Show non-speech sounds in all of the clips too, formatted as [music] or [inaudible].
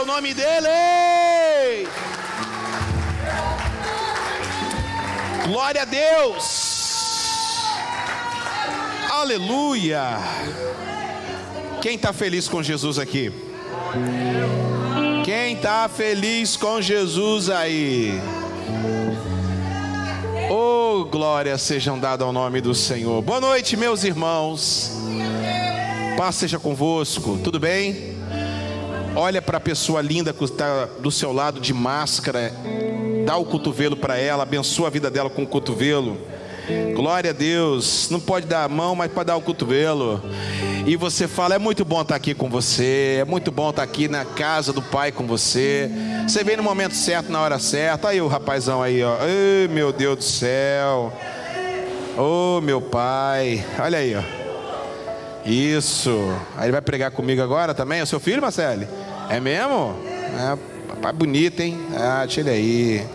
ao nome dele. Glória a Deus. Aleluia. Quem está feliz com Jesus aqui? Quem está feliz com Jesus aí? Oh, glória sejam dadas ao nome do Senhor. Boa noite, meus irmãos. Paz seja convosco, tudo bem? Olha para a pessoa linda que está do seu lado de máscara, dá o cotovelo para ela, abençoa a vida dela com o cotovelo. Glória a Deus. Não pode dar a mão, mas pode dar o cotovelo. E você fala: é muito bom estar aqui com você, é muito bom estar aqui na casa do Pai com você. Você vem no momento certo, na hora certa. Aí o rapazão aí, ó. Ai, meu Deus do céu. Oh, meu Pai. Olha aí, ó. Isso. Aí ele vai pregar comigo agora também. É o seu filho, Marcelo? É mesmo? É, papai bonito, hein? Ah, tira aí.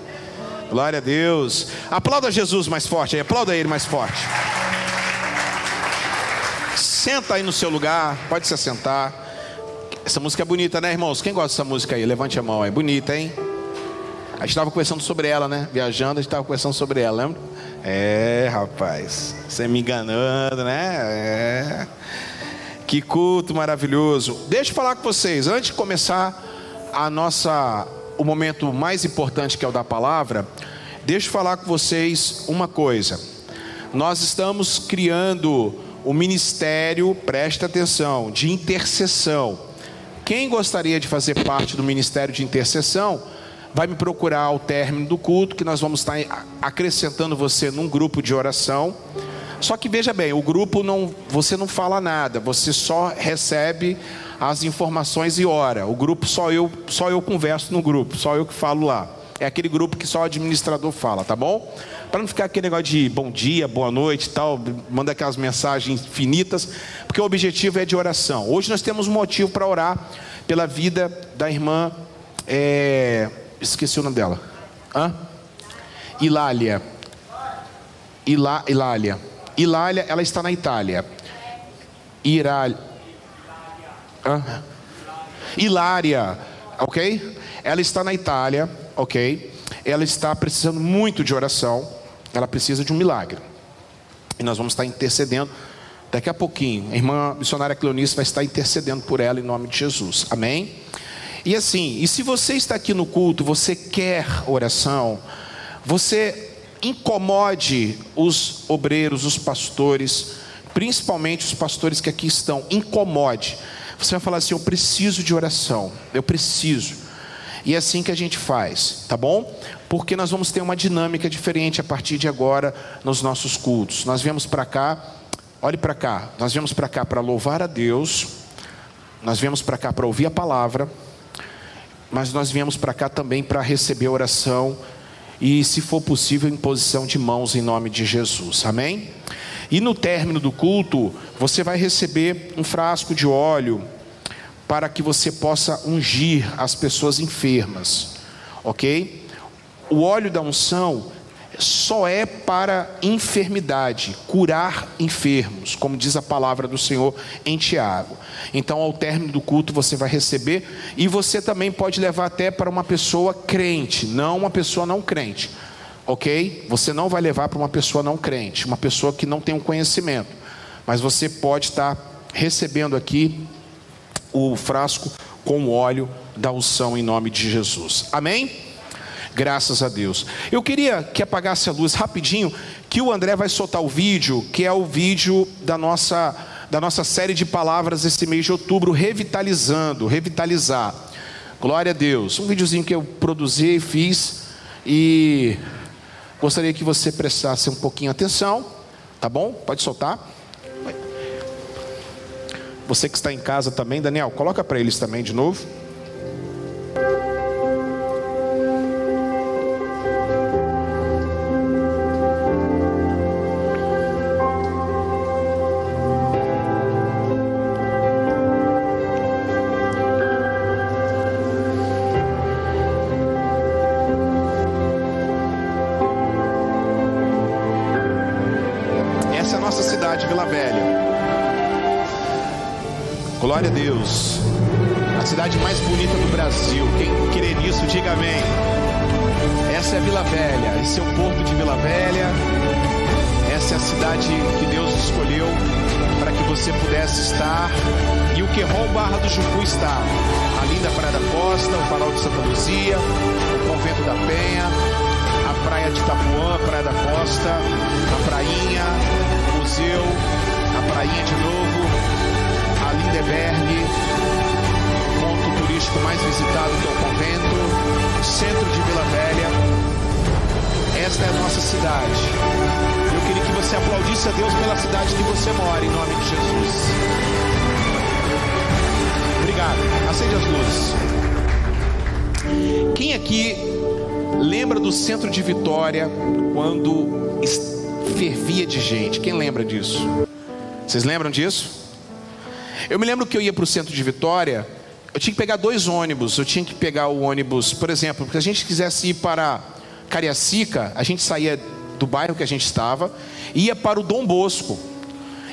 Glória a Deus. Aplauda Jesus mais forte aí. Aplauda ele mais forte. Senta aí no seu lugar. Pode se assentar. Essa música é bonita, né, irmãos? Quem gosta dessa música aí? Levante a mão. É bonita, hein? A gente estava conversando sobre ela, né? Viajando, a gente estava conversando sobre ela, lembra? É, rapaz. Você me enganando, né? É. Que culto maravilhoso. Deixa eu falar com vocês, antes de começar a nossa o momento mais importante que é o da palavra, deixa eu falar com vocês uma coisa. Nós estamos criando o ministério, presta atenção, de intercessão. Quem gostaria de fazer parte do ministério de intercessão, vai me procurar ao término do culto, que nós vamos estar acrescentando você num grupo de oração. Só que veja bem, o grupo não, você não fala nada, você só recebe as informações e ora. O grupo só eu, só eu converso no grupo, só eu que falo lá. É aquele grupo que só o administrador fala, tá bom? Para não ficar aquele negócio de bom dia, boa noite, tal, manda aquelas mensagens infinitas, porque o objetivo é de oração. Hoje nós temos um motivo para orar pela vida da irmã, é, esqueci o nome dela, Hã? Ilália. Ilá, Ilália. Ilália, ela está na Itália. Irália. Hã? Hilária, ok? Ela está na Itália, ok? Ela está precisando muito de oração. Ela precisa de um milagre. E nós vamos estar intercedendo daqui a pouquinho. A irmã missionária Cleonice vai estar intercedendo por ela em nome de Jesus. Amém? E assim, e se você está aqui no culto, você quer oração, você incomode os obreiros, os pastores, principalmente os pastores que aqui estão, incomode. Você vai falar assim: Eu preciso de oração, eu preciso. E é assim que a gente faz, tá bom? Porque nós vamos ter uma dinâmica diferente a partir de agora nos nossos cultos. Nós viemos para cá, olhe para cá, nós viemos para cá para louvar a Deus, nós viemos para cá para ouvir a palavra, mas nós viemos para cá também para receber oração e, se for possível, imposição de mãos em nome de Jesus, amém? E no término do culto, você vai receber um frasco de óleo para que você possa ungir as pessoas enfermas, ok? O óleo da unção só é para enfermidade, curar enfermos, como diz a palavra do Senhor em Tiago. Então, ao término do culto, você vai receber, e você também pode levar até para uma pessoa crente, não uma pessoa não crente ok? Você não vai levar para uma pessoa não crente, uma pessoa que não tem um conhecimento, mas você pode estar recebendo aqui o frasco com o óleo da unção em nome de Jesus. Amém? Graças a Deus. Eu queria que apagasse a luz rapidinho, que o André vai soltar o vídeo, que é o vídeo da nossa da nossa série de palavras esse mês de outubro, revitalizando, revitalizar. Glória a Deus. Um videozinho que eu produzi e fiz e Gostaria que você prestasse um pouquinho atenção, tá bom? Pode soltar. Você que está em casa também, Daniel, coloca para eles também de novo. Glória a Deus. A cidade mais bonita do Brasil. Quem querer nisso, diga amém. Essa é Vila Velha, esse é o porto de Vila Velha. Essa é a cidade que Deus escolheu para que você pudesse estar. E o Querol Barra do Jucu está. A linda Praia da Costa, o Farol de Santa Luzia, o Convento da Penha, a Praia de Itapuã, a Praia da Costa, a Prainha, o Museu, a Prainha de novo, a Lindeberg, o ponto turístico mais visitado que é o convento, centro de Vila Velha. Esta é a nossa cidade. Eu queria que você aplaudisse a Deus pela cidade que você mora, em nome de Jesus. Obrigado. Acende as luzes. Quem aqui lembra do centro de Vitória quando fervia de gente? Quem lembra disso? Vocês lembram disso? Eu me lembro que eu ia para o centro de Vitória, eu tinha que pegar dois ônibus. Eu tinha que pegar o ônibus, por exemplo, se a gente quisesse ir para Cariacica, a gente saía do bairro que a gente estava, ia para o Dom Bosco.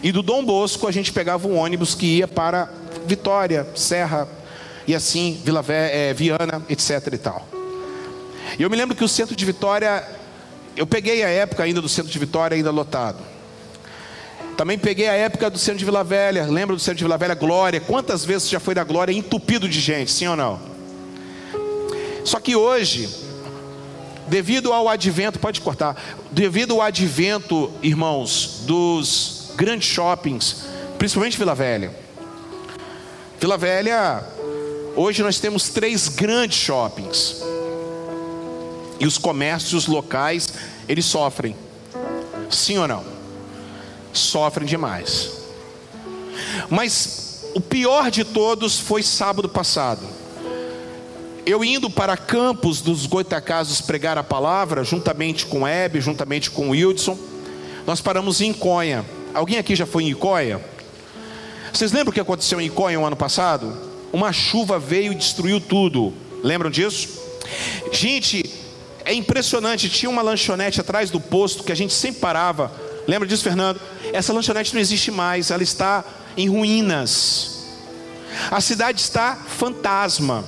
E do Dom Bosco a gente pegava um ônibus que ia para Vitória, Serra, e assim, Vila Vé, é, Viana, etc e tal. E eu me lembro que o centro de Vitória, eu peguei a época ainda do centro de Vitória ainda lotado. Também peguei a época do centro de Vila Velha. Lembra do centro de Vila Velha? Glória. Quantas vezes já foi da Glória entupido de gente, sim ou não? Só que hoje, devido ao advento, pode cortar, devido ao advento, irmãos, dos grandes shoppings, principalmente Vila Velha. Vila Velha, hoje nós temos três grandes shoppings. E os comércios locais, eles sofrem. Sim ou não? Sofrem demais. Mas o pior de todos foi sábado passado. Eu indo para Campos dos Goitacazes pregar a palavra, juntamente com Hebe, juntamente com Wildson, nós paramos em Iconha. Alguém aqui já foi em Iconha? Vocês lembram o que aconteceu em Iconha no ano passado? Uma chuva veio e destruiu tudo. Lembram disso? Gente, é impressionante, tinha uma lanchonete atrás do posto que a gente sempre parava. Lembra disso, Fernando? Essa lanchonete não existe mais, ela está em ruínas. A cidade está fantasma.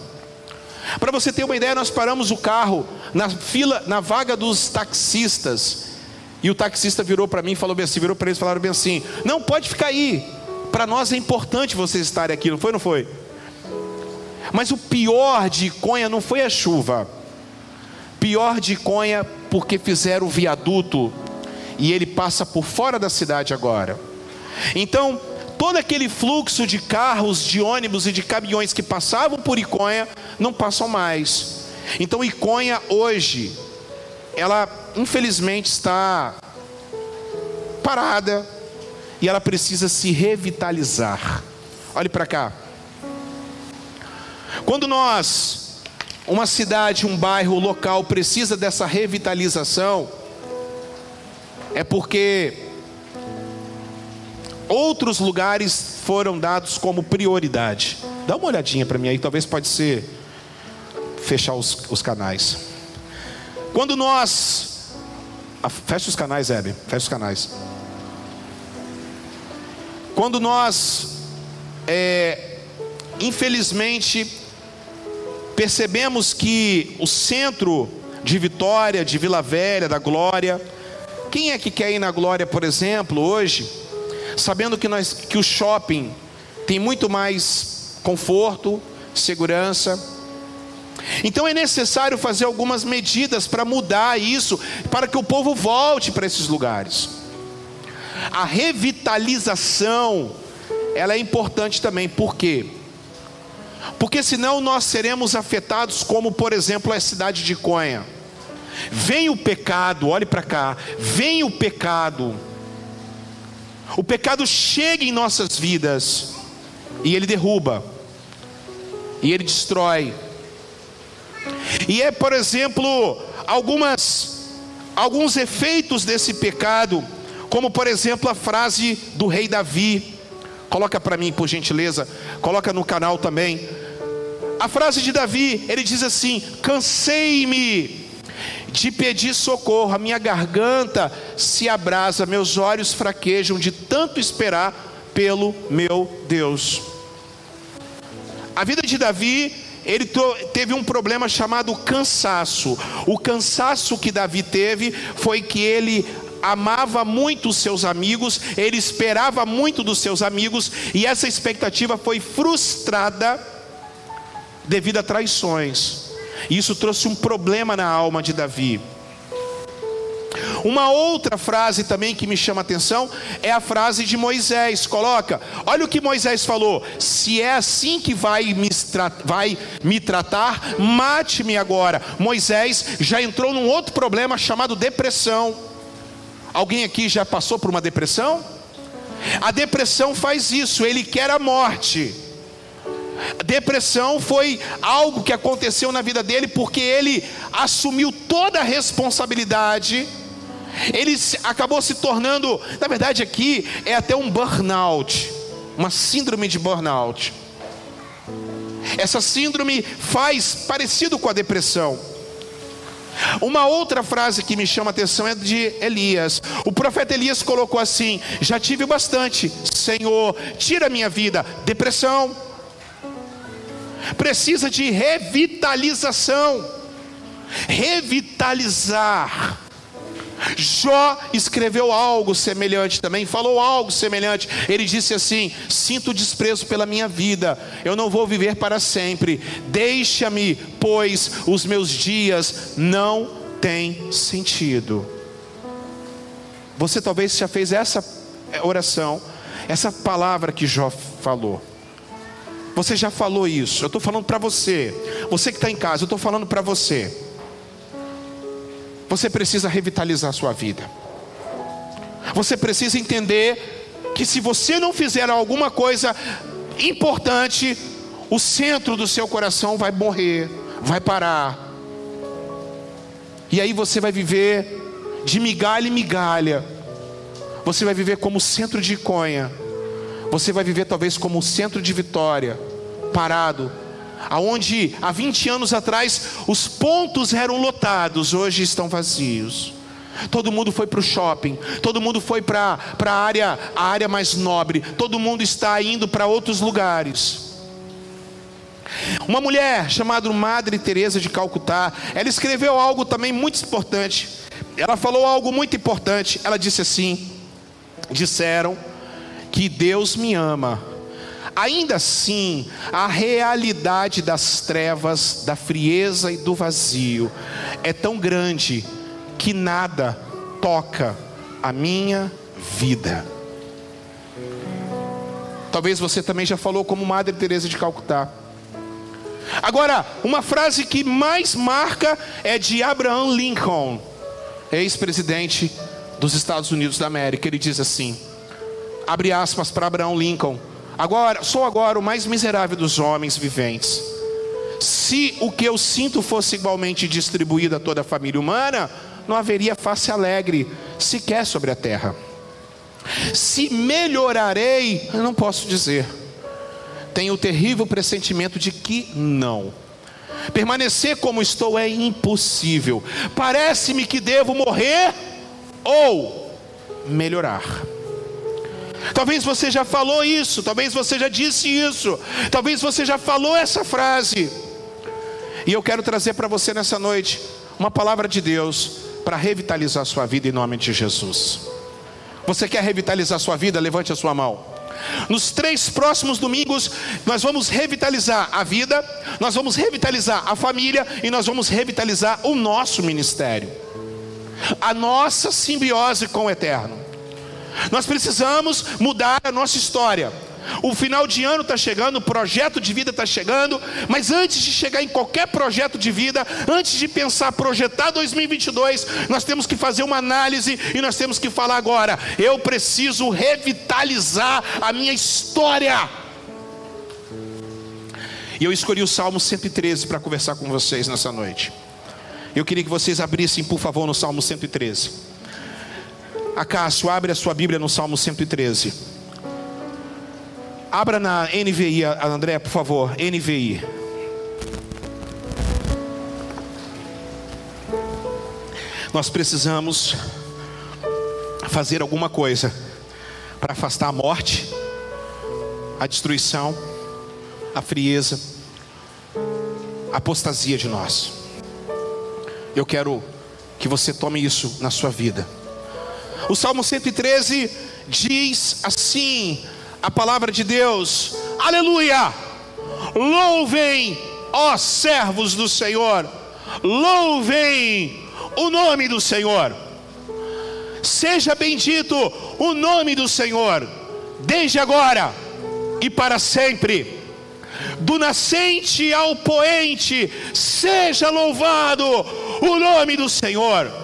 Para você ter uma ideia, nós paramos o carro na fila, na vaga dos taxistas. E o taxista virou para mim e falou bem assim, virou para eles e falaram bem assim: "Não pode ficar aí. Para nós é importante vocês estarem aqui, não foi, não foi?" Mas o pior de Conha não foi a chuva. Pior de Conha, porque fizeram o viaduto e ele passa por fora da cidade agora. Então, todo aquele fluxo de carros, de ônibus e de caminhões que passavam por Iconha não passam mais. Então, Iconha hoje, ela infelizmente está parada e ela precisa se revitalizar. Olhe para cá. Quando nós uma cidade, um bairro, um local precisa dessa revitalização, é porque outros lugares foram dados como prioridade. Dá uma olhadinha para mim aí, talvez pode ser fechar os, os canais. Quando nós. Ah, fecha os canais, Hebe, fecha os canais. Quando nós, é, infelizmente, percebemos que o centro de Vitória, de Vila Velha, da Glória, quem é que quer ir na Glória, por exemplo, hoje, sabendo que, nós, que o shopping tem muito mais conforto, segurança. Então é necessário fazer algumas medidas para mudar isso, para que o povo volte para esses lugares. A revitalização, ela é importante também, por quê? porque senão nós seremos afetados, como por exemplo a cidade de Conha. Vem o pecado, olhe para cá, vem o pecado, o pecado chega em nossas vidas e ele derruba, e ele destrói. E é, por exemplo, algumas alguns efeitos desse pecado, como por exemplo a frase do rei Davi. Coloca para mim, por gentileza, coloca no canal também. A frase de Davi, ele diz assim: Cansei-me de pedir socorro, a minha garganta se abrasa, meus olhos fraquejam de tanto esperar pelo meu Deus. A vida de Davi, ele teve um problema chamado cansaço. O cansaço que Davi teve foi que ele amava muito os seus amigos, ele esperava muito dos seus amigos, e essa expectativa foi frustrada devido a traições. Isso trouxe um problema na alma de Davi. Uma outra frase também que me chama a atenção é a frase de Moisés. Coloca, olha o que Moisés falou: se é assim que vai me, vai me tratar, mate-me agora. Moisés já entrou num outro problema chamado depressão. Alguém aqui já passou por uma depressão? A depressão faz isso, ele quer a morte. Depressão foi algo que aconteceu na vida dele porque ele assumiu toda a responsabilidade. Ele acabou se tornando, na verdade, aqui é até um burnout, uma síndrome de burnout. Essa síndrome faz parecido com a depressão. Uma outra frase que me chama a atenção é de Elias. O profeta Elias colocou assim: Já tive bastante, Senhor, tira minha vida. Depressão, precisa de revitalização. Revitalizar. Jó escreveu algo semelhante também, falou algo semelhante. Ele disse assim: Sinto desprezo pela minha vida, eu não vou viver para sempre. Deixa-me, pois os meus dias não têm sentido. Você talvez já fez essa oração, essa palavra que Jó falou. Você já falou isso, eu estou falando para você. Você que está em casa, eu estou falando para você. Você precisa revitalizar a sua vida. Você precisa entender que se você não fizer alguma coisa importante, o centro do seu coração vai morrer, vai parar. E aí você vai viver de migalha em migalha. Você vai viver como centro de Iconha você vai viver talvez como o centro de vitória, parado, aonde há 20 anos atrás os pontos eram lotados, hoje estão vazios. Todo mundo foi para o shopping, todo mundo foi para a área, a área mais nobre, todo mundo está indo para outros lugares. Uma mulher chamada Madre Teresa de Calcutá, ela escreveu algo também muito importante. Ela falou algo muito importante. Ela disse assim: disseram que Deus me ama. Ainda assim, a realidade das trevas, da frieza e do vazio é tão grande que nada toca a minha vida. Talvez você também já falou como Madre Teresa de Calcutá. Agora, uma frase que mais marca é de Abraham Lincoln, ex-presidente dos Estados Unidos da América. Ele diz assim: abre aspas para Abraão Lincoln. Agora, sou agora o mais miserável dos homens viventes. Se o que eu sinto fosse igualmente distribuído a toda a família humana, não haveria face alegre sequer sobre a terra. Se melhorarei, eu não posso dizer. Tenho o terrível pressentimento de que não. Permanecer como estou é impossível. Parece-me que devo morrer ou melhorar. Talvez você já falou isso, talvez você já disse isso, talvez você já falou essa frase. E eu quero trazer para você nessa noite uma palavra de Deus para revitalizar sua vida em nome de Jesus. Você quer revitalizar sua vida? Levante a sua mão. Nos três próximos domingos, nós vamos revitalizar a vida, nós vamos revitalizar a família e nós vamos revitalizar o nosso ministério, a nossa simbiose com o eterno. Nós precisamos mudar a nossa história. O final de ano está chegando, o projeto de vida está chegando, mas antes de chegar em qualquer projeto de vida, antes de pensar projetar 2022, nós temos que fazer uma análise e nós temos que falar agora: eu preciso revitalizar a minha história. E eu escolhi o Salmo 113 para conversar com vocês nessa noite. Eu queria que vocês abrissem, por favor, no Salmo 113. Acácio, abre a sua Bíblia no Salmo 113. Abra na NVI, André, por favor, NVI. Nós precisamos fazer alguma coisa para afastar a morte, a destruição, a frieza, a apostasia de nós. Eu quero que você tome isso na sua vida. O Salmo 113 diz assim: a palavra de Deus, aleluia! Louvem, ó servos do Senhor, louvem o nome do Senhor. Seja bendito o nome do Senhor, desde agora e para sempre. Do nascente ao poente, seja louvado o nome do Senhor.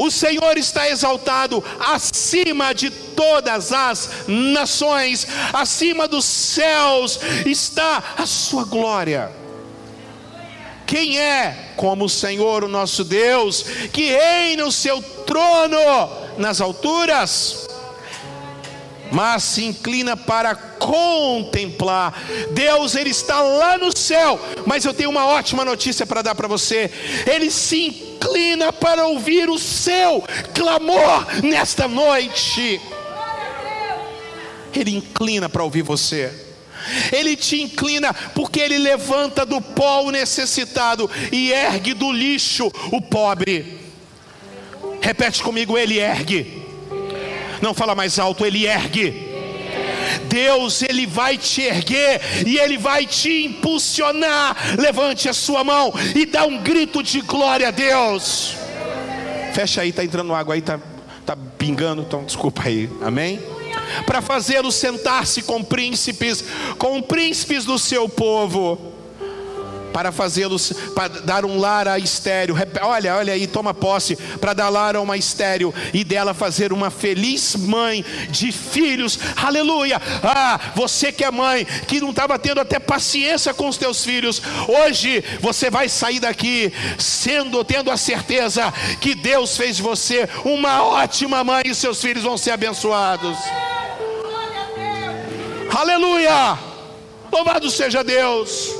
O Senhor está exaltado acima de todas as nações, acima dos céus está a sua glória. Quem é como o Senhor, o nosso Deus, que reina o seu trono nas alturas? mas se inclina para contemplar. Deus, Ele está lá no céu, mas eu tenho uma ótima notícia para dar para você: Ele se inclina para ouvir o seu clamor nesta noite. Ele inclina para ouvir você. Ele te inclina porque ele levanta do pó o necessitado e ergue do lixo o pobre. Repete comigo, ele ergue. Não fala mais alto, ele ergue. Deus, Ele vai te erguer e Ele vai te impulsionar. Levante a sua mão e dá um grito de glória a Deus. Fecha aí, está entrando água aí, está tá pingando, então desculpa aí, amém? para fazê-lo sentar-se com príncipes, com príncipes do seu povo, para fazê-los, para dar um lar a estéreo. Olha, olha aí, toma posse, para dar lar a uma estéreo e dela fazer uma feliz mãe de filhos. Aleluia! Ah, você que é mãe, que não estava tendo até paciência com os teus filhos, hoje você vai sair daqui sendo, tendo a certeza que Deus fez de você uma ótima mãe e seus filhos vão ser abençoados. Aleluia! Louvado seja Deus!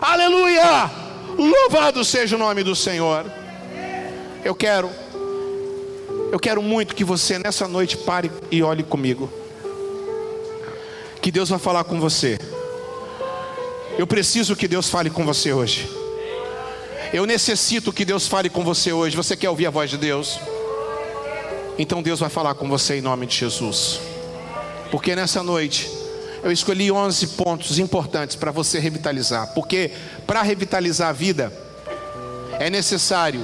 Aleluia! Louvado seja o nome do Senhor. Eu quero, eu quero muito que você nessa noite pare e olhe comigo. Que Deus vai falar com você. Eu preciso que Deus fale com você hoje. Eu necessito que Deus fale com você hoje. Você quer ouvir a voz de Deus? Então Deus vai falar com você em nome de Jesus. Porque nessa noite eu escolhi 11 pontos importantes para você revitalizar. Porque para revitalizar a vida é necessário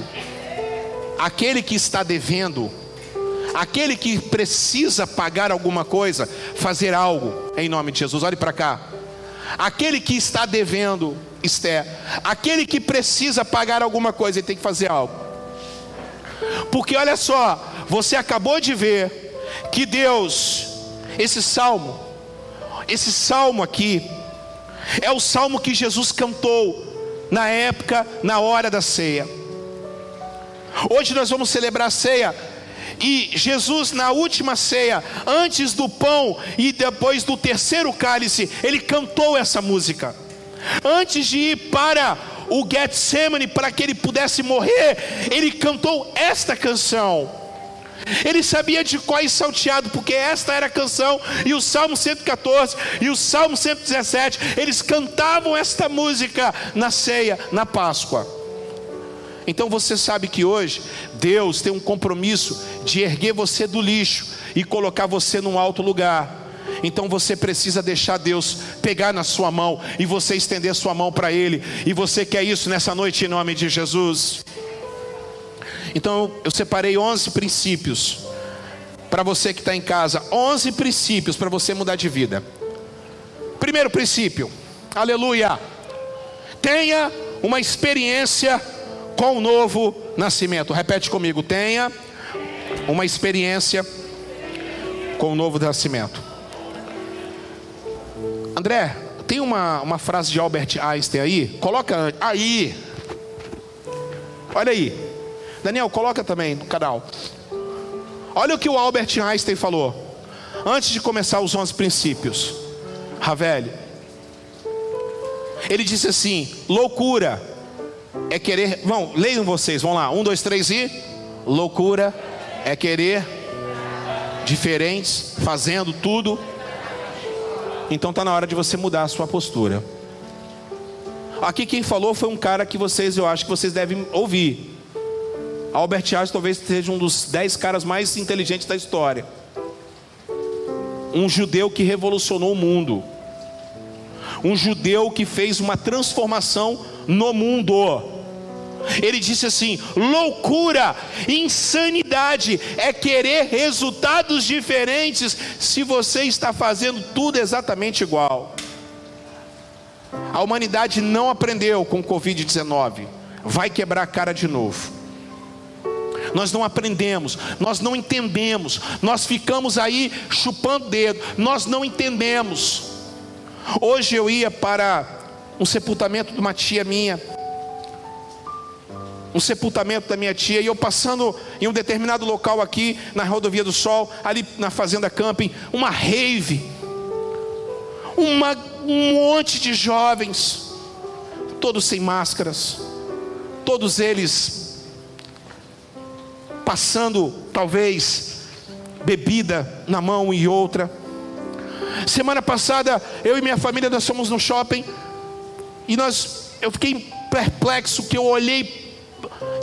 aquele que está devendo, aquele que precisa pagar alguma coisa, fazer algo em nome de Jesus. Olhe para cá. Aquele que está devendo, Esther, aquele que precisa pagar alguma coisa, ele tem que fazer algo. Porque olha só, você acabou de ver que Deus esse salmo, esse salmo aqui, é o salmo que Jesus cantou na época, na hora da ceia. Hoje nós vamos celebrar a ceia. E Jesus, na última ceia, antes do pão e depois do terceiro cálice, ele cantou essa música. Antes de ir para o Getsemane, para que ele pudesse morrer, ele cantou esta canção. Ele sabia de qual salteado, porque esta era a canção, e o Salmo 114 e o Salmo 117, eles cantavam esta música na ceia, na Páscoa. Então você sabe que hoje Deus tem um compromisso de erguer você do lixo e colocar você num alto lugar. Então você precisa deixar Deus pegar na sua mão e você estender sua mão para Ele. E você quer isso nessa noite em nome de Jesus? Então eu separei 11 princípios para você que está em casa, 11 princípios para você mudar de vida. Primeiro princípio, aleluia. Tenha uma experiência com o novo nascimento. Repete comigo: tenha uma experiência com o novo nascimento. André, tem uma, uma frase de Albert Einstein aí? Coloca aí. Olha aí. Daniel, coloca também no canal. Olha o que o Albert Einstein falou. Antes de começar os 11 princípios. Ravel. Ele disse assim: loucura é querer. Vão, leiam vocês, vão lá. Um, dois, três e. Loucura é querer diferentes, fazendo tudo. Então está na hora de você mudar a sua postura. Aqui quem falou foi um cara que vocês, eu acho que vocês devem ouvir. Albert Einstein talvez seja um dos dez caras mais inteligentes da história. Um judeu que revolucionou o mundo. Um judeu que fez uma transformação no mundo. Ele disse assim: loucura, insanidade é querer resultados diferentes se você está fazendo tudo exatamente igual. A humanidade não aprendeu com o Covid-19, vai quebrar a cara de novo. Nós não aprendemos, nós não entendemos, nós ficamos aí chupando dedo, nós não entendemos. Hoje eu ia para um sepultamento de uma tia minha, um sepultamento da minha tia, e eu passando em um determinado local aqui, na rodovia do Sol, ali na Fazenda Camping, uma rave, uma, um monte de jovens, todos sem máscaras, todos eles passando, talvez, bebida na mão e outra. Semana passada, eu e minha família, nós fomos no shopping, e nós, eu fiquei perplexo, que eu olhei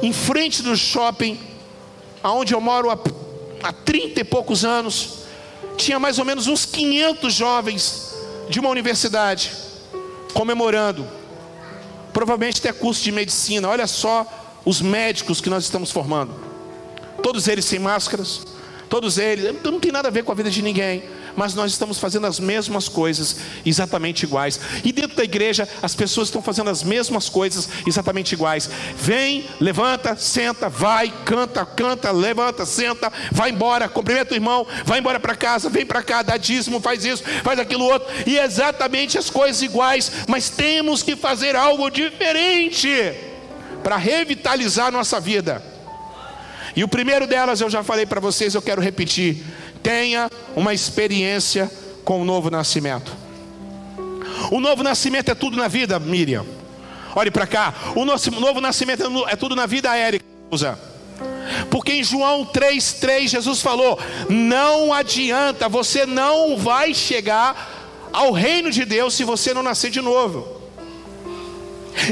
em frente do shopping, aonde eu moro há, há 30 e poucos anos, tinha mais ou menos uns 500 jovens de uma universidade comemorando. Provavelmente até curso de medicina. Olha só os médicos que nós estamos formando. Todos eles sem máscaras, todos eles, não tem nada a ver com a vida de ninguém mas nós estamos fazendo as mesmas coisas exatamente iguais. E dentro da igreja, as pessoas estão fazendo as mesmas coisas exatamente iguais. Vem, levanta, senta, vai, canta, canta, levanta, senta, vai embora, cumprimenta o irmão, vai embora para casa, vem para cá, dá dízimo, faz isso, faz aquilo outro, e exatamente as coisas iguais, mas temos que fazer algo diferente para revitalizar a nossa vida. E o primeiro delas eu já falei para vocês, eu quero repetir tenha uma experiência com o novo nascimento. O novo nascimento é tudo na vida, Miriam. Olhe para cá. O novo nascimento é tudo na vida, Érica. Porque em João 3,3 Jesus falou: Não adianta, você não vai chegar ao reino de Deus se você não nascer de novo.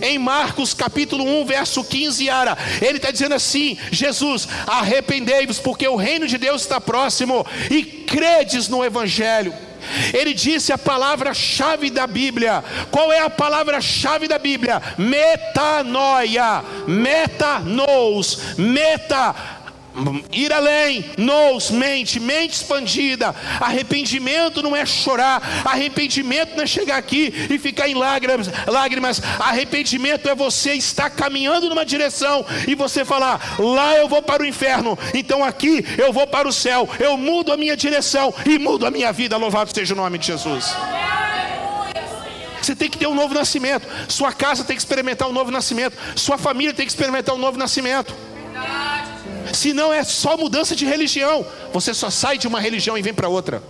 Em Marcos capítulo 1, verso 15, Ara, ele está dizendo assim: Jesus, arrependei-vos, porque o reino de Deus está próximo, e credes no Evangelho. Ele disse a palavra-chave da Bíblia. Qual é a palavra-chave da Bíblia? Metanoia, metanous, meta ir além, nos, mente, mente expandida. Arrependimento não é chorar, arrependimento não é chegar aqui e ficar em lágrimas, lágrimas. Arrependimento é você estar caminhando numa direção e você falar: lá eu vou para o inferno, então aqui eu vou para o céu. Eu mudo a minha direção e mudo a minha vida. Louvado seja o nome de Jesus. Você tem que ter um novo nascimento. Sua casa tem que experimentar um novo nascimento. Sua família tem que experimentar um novo nascimento. Se não é só mudança de religião, você só sai de uma religião e vem para outra.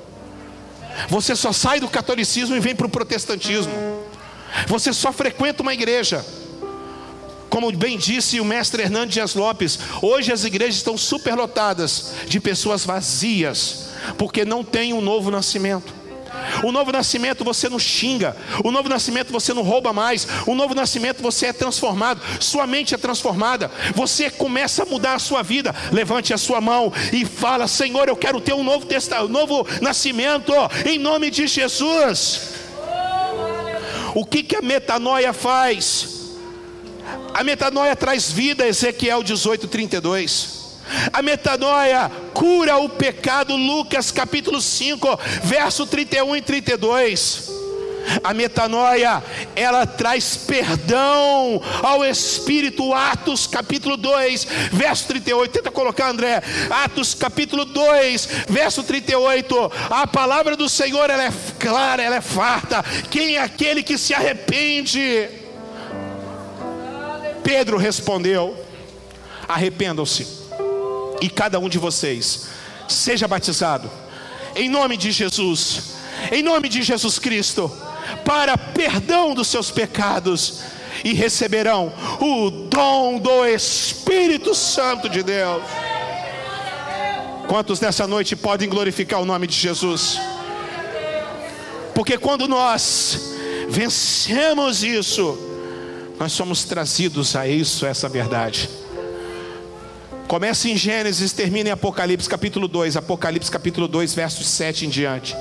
Você só sai do catolicismo e vem para o protestantismo. Você só frequenta uma igreja. Como bem disse o mestre Hernandes Dias Lopes, hoje as igrejas estão superlotadas de pessoas vazias, porque não tem um novo nascimento. O novo nascimento você não xinga, o novo nascimento você não rouba mais, o novo nascimento você é transformado, sua mente é transformada, você começa a mudar a sua vida. Levante a sua mão e fala: Senhor, eu quero ter um novo, testa, um novo nascimento, em nome de Jesus. O que, que a metanoia faz? A metanoia traz vida, Ezequiel 18, 32. A metanoia cura o pecado, Lucas capítulo 5, verso 31 e 32. A metanoia, ela traz perdão ao espírito, Atos capítulo 2, verso 38. Tenta colocar, André. Atos capítulo 2, verso 38. A palavra do Senhor, ela é clara, ela é farta. Quem é aquele que se arrepende? Pedro respondeu: Arrependam-se e cada um de vocês seja batizado em nome de Jesus, em nome de Jesus Cristo, para perdão dos seus pecados e receberão o dom do Espírito Santo de Deus. Quantos nessa noite podem glorificar o nome de Jesus? Porque quando nós vencemos isso, nós somos trazidos a isso, a essa verdade. Começa em Gênesis, termina em Apocalipse capítulo 2, Apocalipse capítulo 2, versos 7 em diante.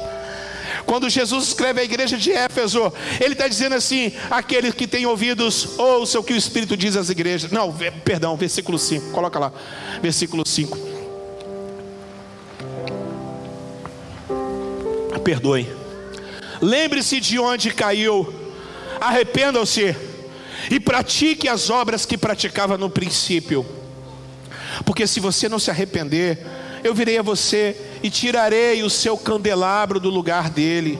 Quando Jesus escreve à igreja de Éfeso, ele está dizendo assim: aquele que tem ouvidos, ouça o que o Espírito diz às igrejas. Não, perdão, versículo 5, coloca lá, versículo 5. Perdoe. Lembre-se de onde caiu, arrependam-se e pratique as obras que praticava no princípio. Porque se você não se arrepender, eu virei a você e tirarei o seu candelabro do lugar dele.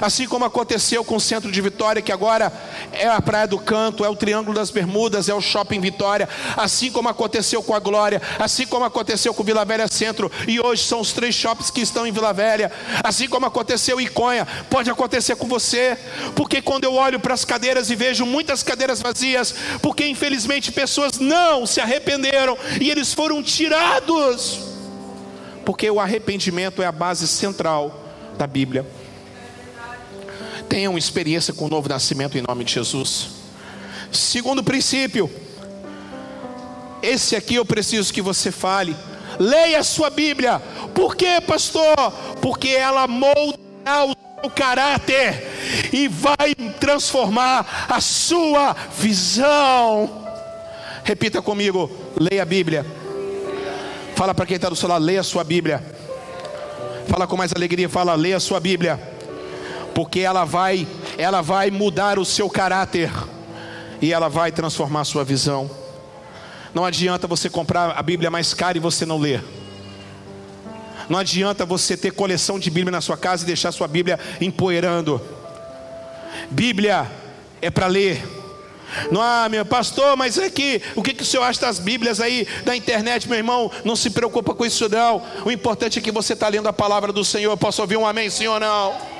Assim como aconteceu com o centro de Vitória, que agora é a Praia do Canto, é o Triângulo das Bermudas, é o Shopping Vitória. Assim como aconteceu com a Glória, assim como aconteceu com Vila Velha Centro, e hoje são os três shoppings que estão em Vila Velha. Assim como aconteceu em Conha, pode acontecer com você. Porque quando eu olho para as cadeiras e vejo muitas cadeiras vazias, porque infelizmente pessoas não se arrependeram e eles foram tirados. Porque o arrependimento é a base central da Bíblia tenham experiência com o novo nascimento em nome de Jesus. Segundo princípio, esse aqui eu preciso que você fale. Leia a sua Bíblia. Por quê, pastor? Porque ela moldará o seu caráter e vai transformar a sua visão. Repita comigo: leia a Bíblia. Fala para quem está do seu lado, leia a sua Bíblia. Fala com mais alegria, fala, leia a sua Bíblia porque ela vai, ela vai mudar o seu caráter e ela vai transformar a sua visão. Não adianta você comprar a Bíblia mais cara e você não ler. Não adianta você ter coleção de Bíblia na sua casa e deixar sua Bíblia empoeirando. Bíblia é para ler. Não, ah, meu pastor, mas é que o que, que o senhor acha das Bíblias aí da internet, meu irmão? Não se preocupa com isso, não. O importante é que você está lendo a palavra do Senhor. Eu posso ouvir um amém, ou não?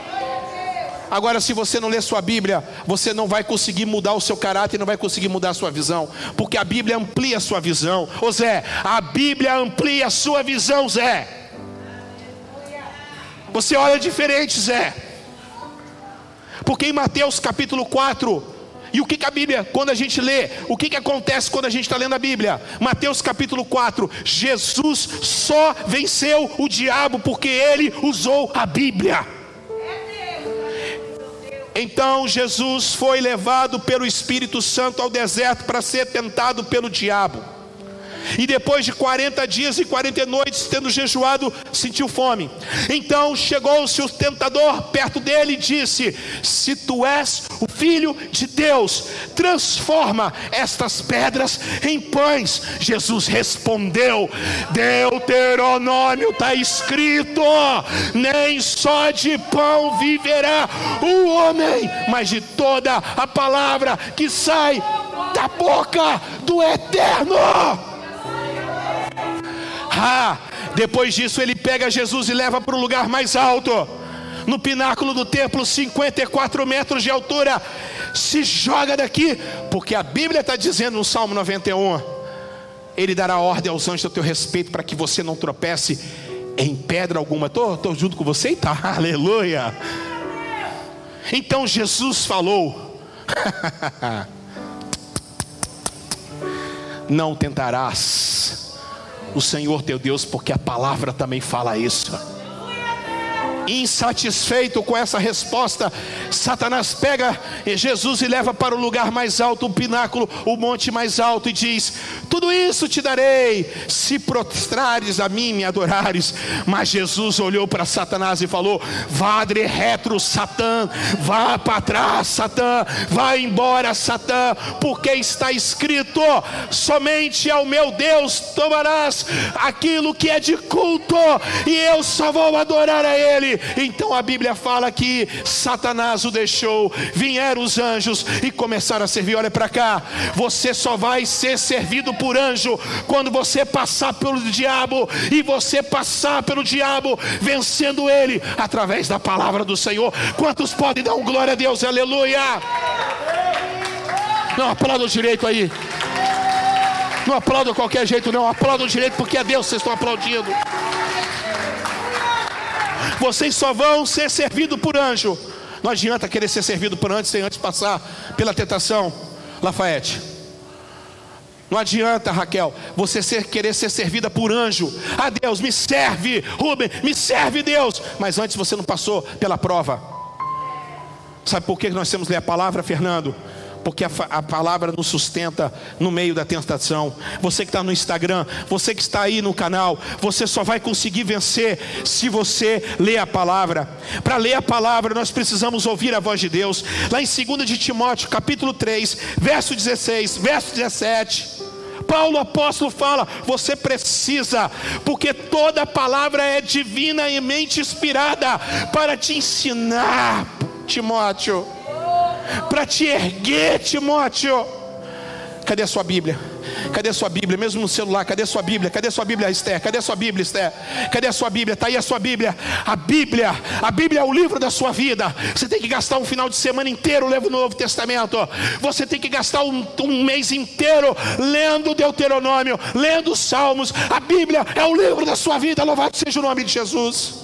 Agora, se você não ler sua Bíblia, você não vai conseguir mudar o seu caráter, não vai conseguir mudar a sua visão, porque a Bíblia amplia a sua visão. Ô Zé, a Bíblia amplia a sua visão, Zé. Você olha diferente, Zé. Porque em Mateus capítulo 4, e o que, que, a Bíblia, quando a gente lê, o que, que acontece quando a gente está lendo a Bíblia? Mateus capítulo 4: Jesus só venceu o diabo porque ele usou a Bíblia. Então Jesus foi levado pelo Espírito Santo ao deserto para ser tentado pelo diabo. E depois de 40 dias e 40 noites, tendo jejuado, sentiu fome. Então chegou-se o tentador perto dele e disse: Se tu és o filho de Deus, transforma estas pedras em pães. Jesus respondeu: Deuteronômio está escrito: nem só de pão viverá o homem, mas de toda a palavra que sai da boca do eterno. Ah, depois disso ele pega Jesus e leva para o lugar mais alto, no pináculo do templo, 54 metros de altura. Se joga daqui, porque a Bíblia está dizendo no Salmo 91: Ele dará ordem aos anjos a teu respeito para que você não tropece em pedra alguma. Estou junto com você e tá, [laughs] aleluia. Então Jesus falou: [laughs] Não tentarás o Senhor teu Deus, porque a palavra também fala isso. Insatisfeito com essa resposta, Satanás pega Jesus e leva para o lugar mais alto, o pináculo, o monte mais alto, e diz: Tudo isso te darei, se prostrares a mim, me adorares. Mas Jesus olhou para Satanás e falou: Vá de retro, Satã, vá para trás, Satã, vá embora, Satã, porque está escrito: Somente ao meu Deus tomarás aquilo que é de culto, e eu só vou adorar a Ele. Então a Bíblia fala que Satanás o deixou, vieram os anjos e começaram a servir. Olha para cá, você só vai ser servido por anjo quando você passar pelo diabo e você passar pelo diabo vencendo ele através da palavra do Senhor. Quantos podem dar um glória a Deus? Aleluia! Não aplauda direito aí. Não aplauda qualquer jeito, não. Aplauda direito porque é Deus vocês estão aplaudindo. Vocês só vão ser servidos por anjo. Não adianta querer ser servido por anjo sem antes passar pela tentação, Lafayette. Não adianta, Raquel, você ser, querer ser servida por anjo. Ah, Deus, me serve, Rubem, me serve, Deus. Mas antes você não passou pela prova. Sabe por que nós temos que ler a palavra, Fernando? Porque a, a, palavra nos sustenta no meio da tentação. Você que está no Instagram, você que está aí no canal, você só vai conseguir vencer se você ler a palavra. Para ler a palavra, nós precisamos ouvir a voz de Deus. Lá em 2 de Timóteo, capítulo 3, verso 16, verso 17. Paulo apóstolo fala: você precisa, porque toda palavra é divina e mente inspirada para te ensinar, Timóteo para te erguer, Timóteo. Cadê a sua Bíblia? Cadê a sua Bíblia? Mesmo no celular, cadê a sua Bíblia? Cadê a sua Bíblia, Esther? Cadê a sua Bíblia, Esther? Cadê a sua Bíblia? Está aí a sua Bíblia. A Bíblia, a Bíblia é o livro da sua vida. Você tem que gastar um final de semana inteiro lendo o Novo Testamento. Você tem que gastar um, um mês inteiro lendo Deuteronômio, lendo os Salmos. A Bíblia é o livro da sua vida. Louvado seja o nome de Jesus.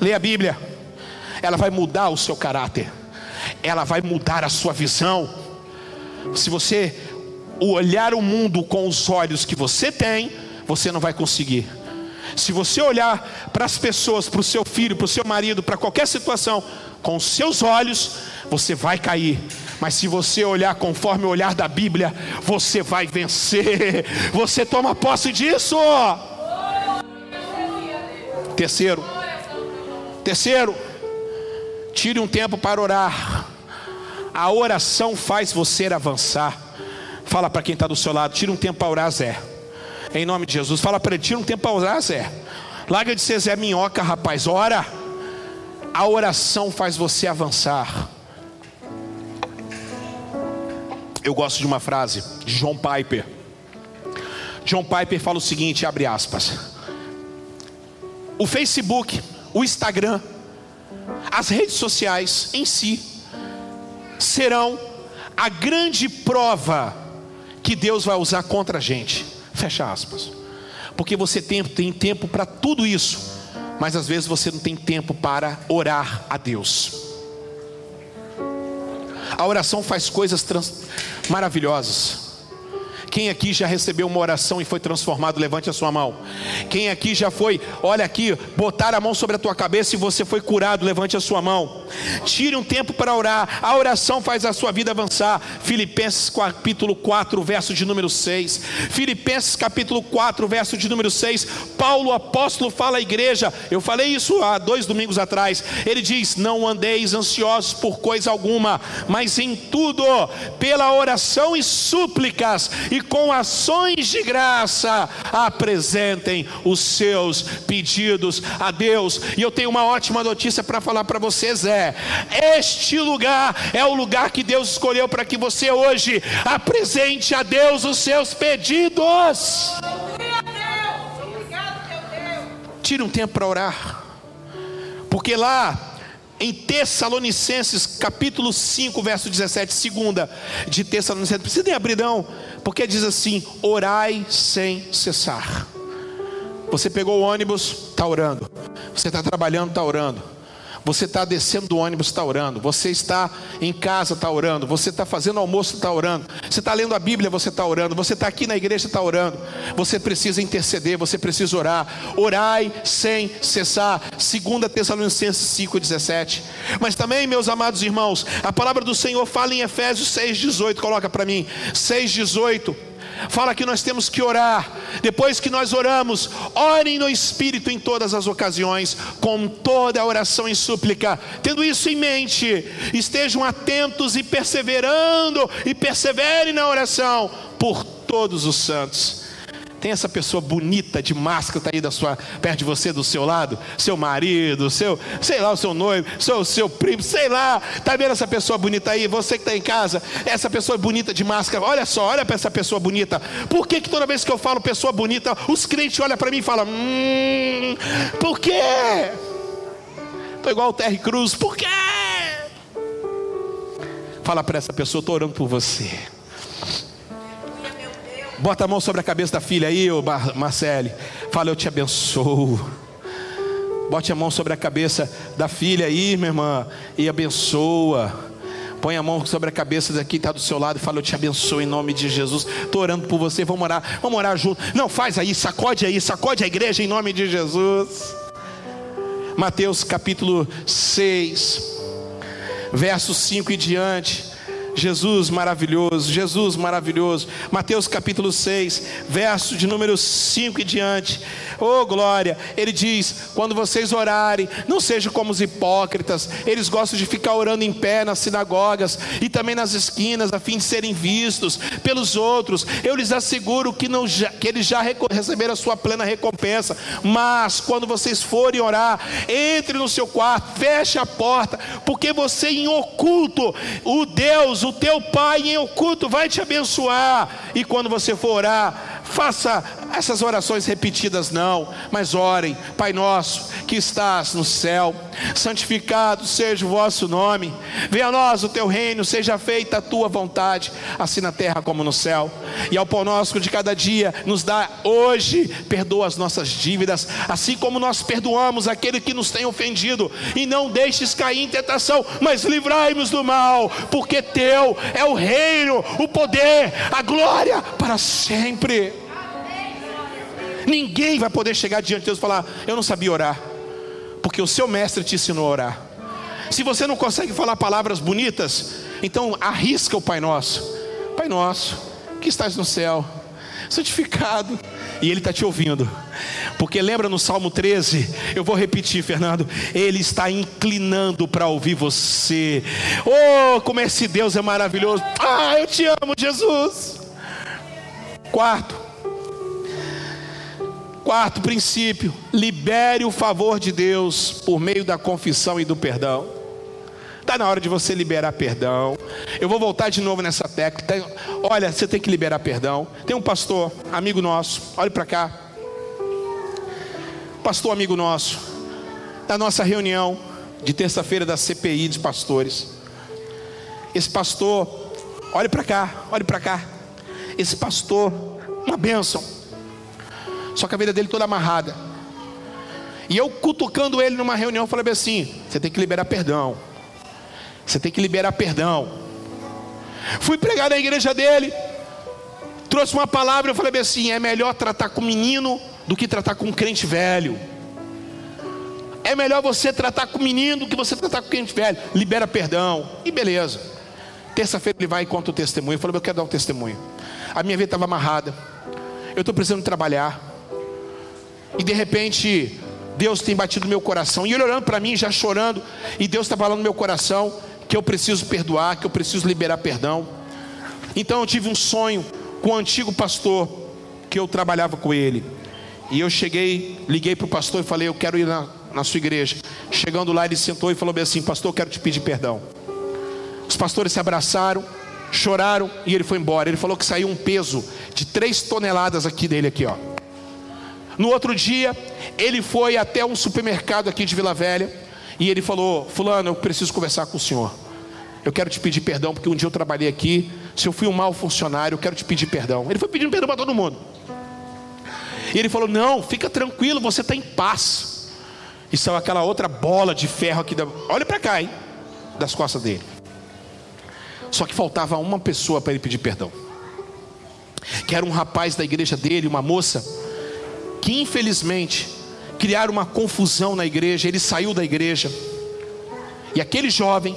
Leia a Bíblia. Ela vai mudar o seu caráter ela vai mudar a sua visão. Se você olhar o mundo com os olhos que você tem, você não vai conseguir. Se você olhar para as pessoas, para o seu filho, para o seu marido, para qualquer situação, com os seus olhos, você vai cair. Mas se você olhar conforme o olhar da Bíblia, você vai vencer. [laughs] Você toma posse disso. Terceiro. Terceiro. Tire um tempo para orar. A oração faz você avançar. Fala para quem está do seu lado, tira um tempo para orar, Zé. Em nome de Jesus. Fala para ele, tira um tempo para orar, Zé. Larga de ser Zé Minhoca, rapaz. Ora. A oração faz você avançar. Eu gosto de uma frase de John Piper. John Piper fala o seguinte, abre aspas. O Facebook, o Instagram, as redes sociais em si serão a grande prova que Deus vai usar contra a gente. Fecha aspas. Porque você tem, tem tempo para tudo isso, mas às vezes você não tem tempo para orar a Deus. A oração faz coisas trans, maravilhosas. Quem aqui já recebeu uma oração e foi transformado? Levante a sua mão. Quem aqui já foi, olha aqui, botar a mão sobre a tua cabeça e você foi curado? Levante a sua mão. Tire um tempo para orar. A oração faz a sua vida avançar. Filipenses capítulo 4, verso de número 6. Filipenses capítulo 4, verso de número 6. Paulo apóstolo fala à igreja. Eu falei isso há dois domingos atrás. Ele diz: Não andeis ansiosos por coisa alguma, mas em tudo, pela oração e súplicas e com ações de graça apresentem os seus pedidos a Deus. E eu tenho uma ótima notícia para falar para vocês: é este lugar é o lugar que Deus escolheu para que você hoje apresente a Deus os seus pedidos. Tire um tempo para orar, porque lá em Tessalonicenses, capítulo 5, verso 17, segunda de Tessalonicenses, precisa nem abrir não, porque diz assim: orai sem cessar. Você pegou o ônibus, está orando. Você está trabalhando, está orando. Você está descendo do ônibus, está orando. Você está em casa, está orando. Você está fazendo almoço, está orando. Você está lendo a Bíblia, você está orando. Você está aqui na igreja, está orando. Você precisa interceder, você precisa orar. Orai sem cessar. 2 Tessalonicenses 5,17. Mas também, meus amados irmãos, a palavra do Senhor fala em Efésios 6,18. Coloca para mim. 6,18 fala que nós temos que orar. Depois que nós oramos, orem no Espírito em todas as ocasiões, com toda a oração e súplica. Tendo isso em mente, estejam atentos e perseverando, e perseverem na oração por todos os santos. Tem essa pessoa bonita de máscara tá aí da sua, perto de você, do seu lado, seu marido, seu, sei lá, o seu noivo, seu, seu primo, sei lá. Tá vendo essa pessoa bonita aí? Você que está em casa, essa pessoa bonita de máscara. Olha só, olha para essa pessoa bonita. Por que, que toda vez que eu falo pessoa bonita, os crentes olham para mim e falam: Hum, por quê? Estou igual o Terry Cruz, por quê? Fala para essa pessoa, estou orando por você. Bota a mão sobre a cabeça da filha aí, ô Marcele. Fala, eu te abençoo. Bote a mão sobre a cabeça da filha aí, minha irmã, e abençoa. Põe a mão sobre a cabeça daqui, está do seu lado e fala: Eu te abençoo em nome de Jesus. Estou orando por você, vamos orar, vamos orar junto. Não, faz aí, sacode aí, sacode a igreja em nome de Jesus. Mateus capítulo 6, versos 5 e diante. Jesus maravilhoso, Jesus maravilhoso. Mateus capítulo 6, verso de número 5 e diante. Oh glória, ele diz: quando vocês orarem, não sejam como os hipócritas, eles gostam de ficar orando em pé nas sinagogas e também nas esquinas, a fim de serem vistos pelos outros. Eu lhes asseguro que, não, que eles já receberam a sua plena recompensa. Mas quando vocês forem orar, entre no seu quarto, feche a porta, porque você em oculto, o Deus o teu Pai em oculto vai te abençoar. E quando você for orar, faça essas orações repetidas, não, mas orem, Pai nosso que estás no céu, santificado seja o vosso nome, venha a nós o teu reino, seja feita a tua vontade, assim na terra como no céu, e ao pão nosso de cada dia, nos dá hoje, perdoa as nossas dívidas, assim como nós perdoamos aquele que nos tem ofendido, e não deixes cair em tentação, mas livrai-nos do mal, porque teu é o reino, o poder, a glória para sempre. Ninguém vai poder chegar diante de Deus e falar: Eu não sabia orar, porque o seu mestre te ensinou a orar. Se você não consegue falar palavras bonitas, então arrisca o Pai Nosso. Pai Nosso, que estás no céu, santificado. E Ele está te ouvindo. Porque lembra no Salmo 13, eu vou repetir, Fernando, Ele está inclinando para ouvir você. Oh, como esse Deus é maravilhoso. Ah, eu te amo, Jesus. Quarto, Quarto princípio: libere o favor de Deus por meio da confissão e do perdão. Está na hora de você liberar perdão. Eu vou voltar de novo nessa tecla. Olha, você tem que liberar perdão. Tem um pastor, amigo nosso, olhe para cá. Pastor, amigo nosso, da nossa reunião de terça-feira da CPI de pastores. Esse pastor, olhe para cá, olhe para cá. Esse pastor, uma bênção só que a vida dele toda amarrada. E eu cutucando ele numa reunião, falei assim: você tem que liberar perdão. Você tem que liberar perdão. Fui pregar na igreja dele, trouxe uma palavra, eu falei assim: é melhor tratar com menino do que tratar com crente velho. É melhor você tratar com menino do que você tratar com crente velho. Libera perdão. E beleza. Terça-feira ele vai e conta o testemunho. Eu falei, eu quero dar um testemunho. A minha vida estava amarrada. Eu estou precisando trabalhar e de repente Deus tem batido no meu coração, e ele olhando para mim, já chorando, e Deus está falando no meu coração que eu preciso perdoar, que eu preciso liberar perdão. Então eu tive um sonho com o um antigo pastor que eu trabalhava com ele. E eu cheguei, liguei para o pastor e falei: Eu quero ir na, na sua igreja. Chegando lá, ele sentou e falou bem assim: Pastor, eu quero te pedir perdão. Os pastores se abraçaram, choraram e ele foi embora. Ele falou que saiu um peso de três toneladas aqui dele, aqui, ó. No outro dia, ele foi até um supermercado aqui de Vila Velha e ele falou: Fulano, eu preciso conversar com o senhor. Eu quero te pedir perdão porque um dia eu trabalhei aqui. Se eu fui um mau funcionário, eu quero te pedir perdão. Ele foi pedindo perdão para todo mundo. E ele falou: Não, fica tranquilo, você está em paz. Isso é aquela outra bola de ferro aqui. Da... Olha para cá, hein? Das costas dele. Só que faltava uma pessoa para ele pedir perdão. Que era um rapaz da igreja dele, uma moça que infelizmente criaram uma confusão na igreja. Ele saiu da igreja. E aquele jovem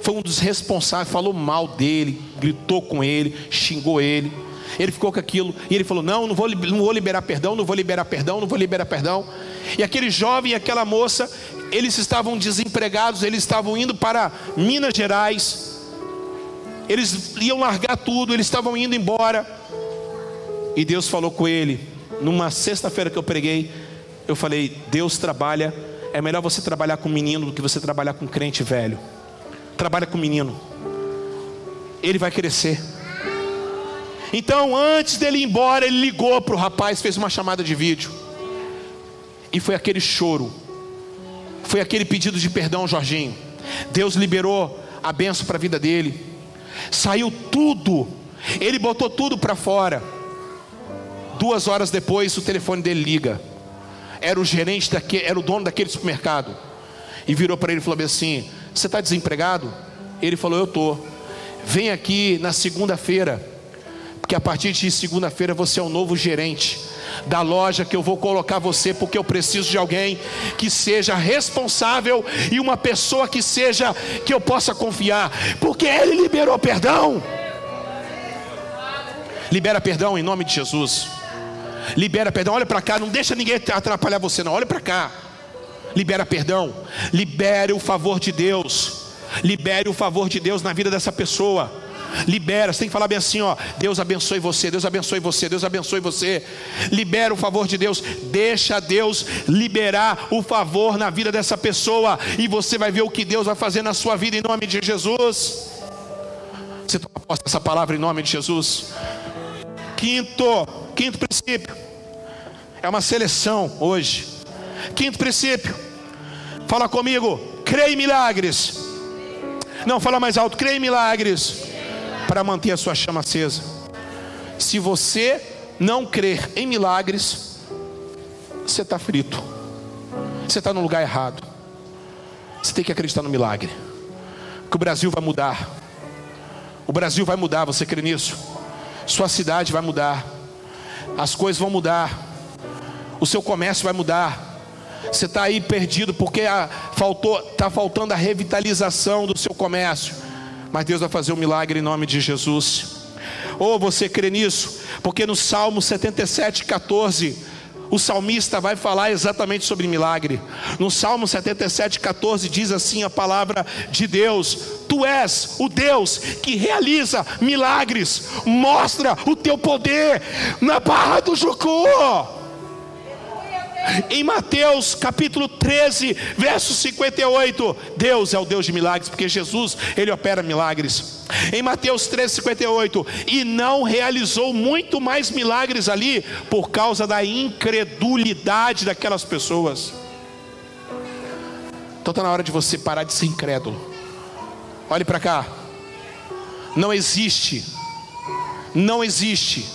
foi um dos responsáveis, falou mal dele, gritou com ele, xingou ele. Ele ficou com aquilo e ele falou: Não, não vou, não vou liberar perdão, não vou liberar perdão, não vou liberar perdão. E aquele jovem e aquela moça, eles estavam desempregados, eles estavam indo para Minas Gerais, eles iam largar tudo, eles estavam indo embora. E Deus falou com ele: numa sexta-feira que eu preguei, eu falei: Deus trabalha, é melhor você trabalhar com menino do que você trabalhar com crente velho. Trabalha com menino, ele vai crescer. Então, antes dele ir embora, ele ligou para o rapaz, fez uma chamada de vídeo, e foi aquele choro, foi aquele pedido de perdão, Jorginho. Deus liberou a benção para a vida dele, saiu tudo, ele botou tudo para fora. Duas horas depois, o telefone dele liga. era o gerente daquele, era o dono daquele supermercado. E virou para ele e falou assim: Você está desempregado? Ele falou: Eu estou. Vem aqui na segunda-feira, porque a partir de segunda-feira você é o novo gerente da loja que eu vou colocar você, porque eu preciso de alguém que seja responsável e uma pessoa que seja que eu possa confiar, porque ele liberou perdão. Libera perdão em nome de Jesus. Libera perdão, olha para cá, não deixa ninguém atrapalhar você, não. Olha para cá. Libera perdão. Libere o favor de Deus. Libere o favor de Deus na vida dessa pessoa. Libera, você tem que falar bem assim, ó. Deus abençoe você, Deus abençoe você, Deus abençoe você. Libera o favor de Deus. Deixa Deus liberar o favor na vida dessa pessoa. E você vai ver o que Deus vai fazer na sua vida em nome de Jesus. Você toma posse dessa palavra em nome de Jesus. Quinto, quinto princípio. É uma seleção hoje. Quinto princípio. Fala comigo. Creia em milagres. Não, fala mais alto. Creia em milagres para manter a sua chama acesa. Se você não crer em milagres, você está frito. Você está no lugar errado. Você tem que acreditar no milagre. Que o Brasil vai mudar. O Brasil vai mudar, você crê nisso? Sua cidade vai mudar. As coisas vão mudar. O seu comércio vai mudar. Você está aí perdido porque está faltando a revitalização do seu comércio mas Deus vai fazer um milagre em nome de Jesus. Ou você crê nisso? Porque no Salmo 77, 14, o salmista vai falar exatamente sobre milagre. No Salmo 77, 14 diz assim a palavra de Deus: Tu és o Deus que realiza milagres, mostra o teu poder na barra do Jucu. Em Mateus capítulo 13, verso 58, Deus é o Deus de milagres, porque Jesus, ele opera milagres. Em Mateus 13, 58, e não realizou muito mais milagres ali por causa da incredulidade daquelas pessoas. Então está na hora de você parar de ser incrédulo. Olhe para cá. Não existe, não existe,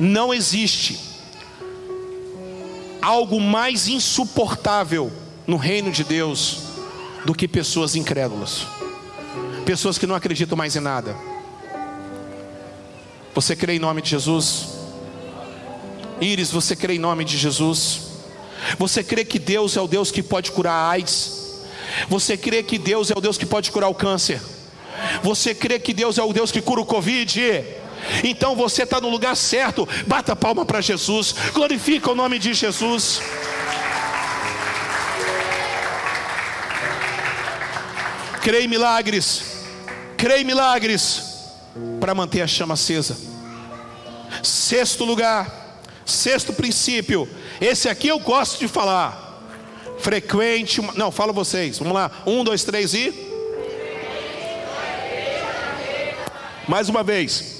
não existe algo mais insuportável no reino de Deus do que pessoas incrédulas, pessoas que não acreditam mais em nada. Você crê em nome de Jesus? Íris, você crê em nome de Jesus? Você crê que Deus é o Deus que pode curar a AIDS? Você crê que Deus é o Deus que pode curar o câncer? Você crê que Deus é o Deus que cura o Covid? Então você está no lugar certo. Bata palma para Jesus. Glorifica o nome de Jesus. Creia em milagres. Creia em milagres. Para manter a chama acesa. Sexto lugar. Sexto princípio. Esse aqui eu gosto de falar. Frequente. Não, fala vocês. Vamos lá. Um, dois, três e. Mais uma vez.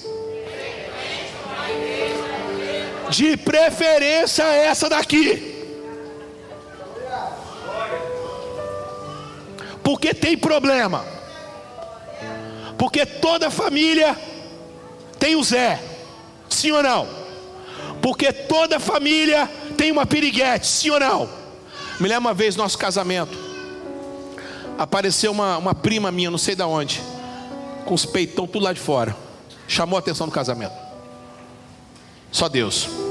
De preferência essa daqui. Porque tem problema. Porque toda família tem o Zé. Sim ou não? Porque toda família tem uma piriguete. Sim ou não? Me lembro uma vez nosso casamento. Apareceu uma, uma prima minha, não sei de onde, com os peitão tudo lá de fora. Chamou a atenção do casamento. Só Deus.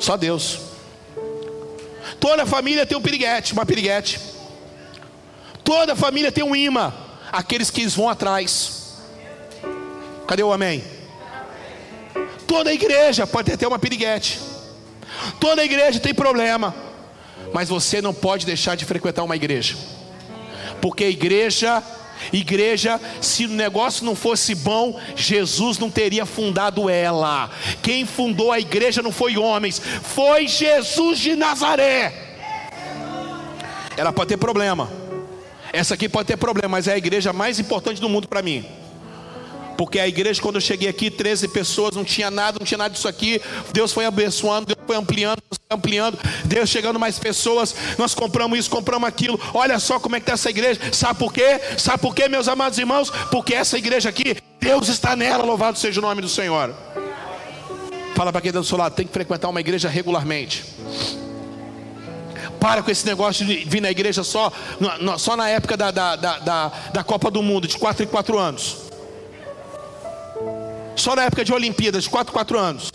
Só Deus. Toda família tem um piriguete, uma piriguete. Toda família tem um imã, aqueles que vão atrás. Cadê o amém? Toda igreja pode ter uma piriguete. Toda igreja tem problema. Mas você não pode deixar de frequentar uma igreja. Porque a igreja Igreja, se o negócio não fosse bom, Jesus não teria fundado ela. Quem fundou a igreja não foi homens, foi Jesus de Nazaré. Ela pode ter problema. Essa aqui pode ter problema, mas é a igreja mais importante do mundo para mim. Porque a igreja, quando eu cheguei aqui, 13 pessoas, não tinha nada, não tinha nada disso aqui. Deus foi abençoando, Deus foi ampliando, Deus foi ampliando, Deus chegando mais pessoas. Nós compramos isso, compramos aquilo. Olha só como é que está essa igreja. Sabe por quê? Sabe por quê, meus amados irmãos? Porque essa igreja aqui, Deus está nela, louvado seja o nome do Senhor. Fala para quem está do seu lado, tem que frequentar uma igreja regularmente. Para com esse negócio de vir na igreja só, só na época da, da, da, da, Copa do Mundo, de 4 em 4 anos. Só na época de Olimpíadas, de 4 em 4 anos.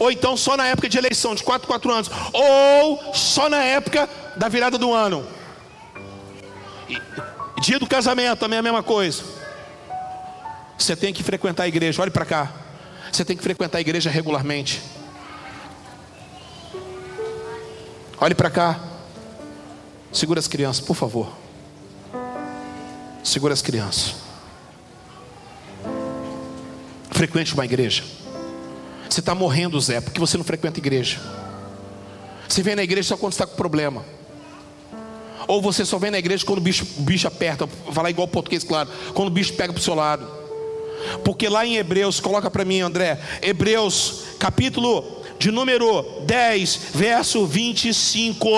Ou então só na época de eleição, de 4 em 4 anos. Ou só na época da virada do ano. Dia do casamento também é a mesma coisa. Você tem que frequentar a igreja, olhe para cá. Você tem que frequentar a igreja regularmente. Olhe para cá. Segura as crianças, por favor. Segura as crianças. Frequente uma igreja. Você está morrendo, Zé, porque você não frequenta igreja. Você vem na igreja só quando está com problema. Ou você só vem na igreja quando o bicho, o bicho aperta. Falar igual português, claro. Quando o bicho pega para o seu lado. Porque lá em Hebreus, coloca para mim, André. Hebreus, capítulo de número 10, verso 25.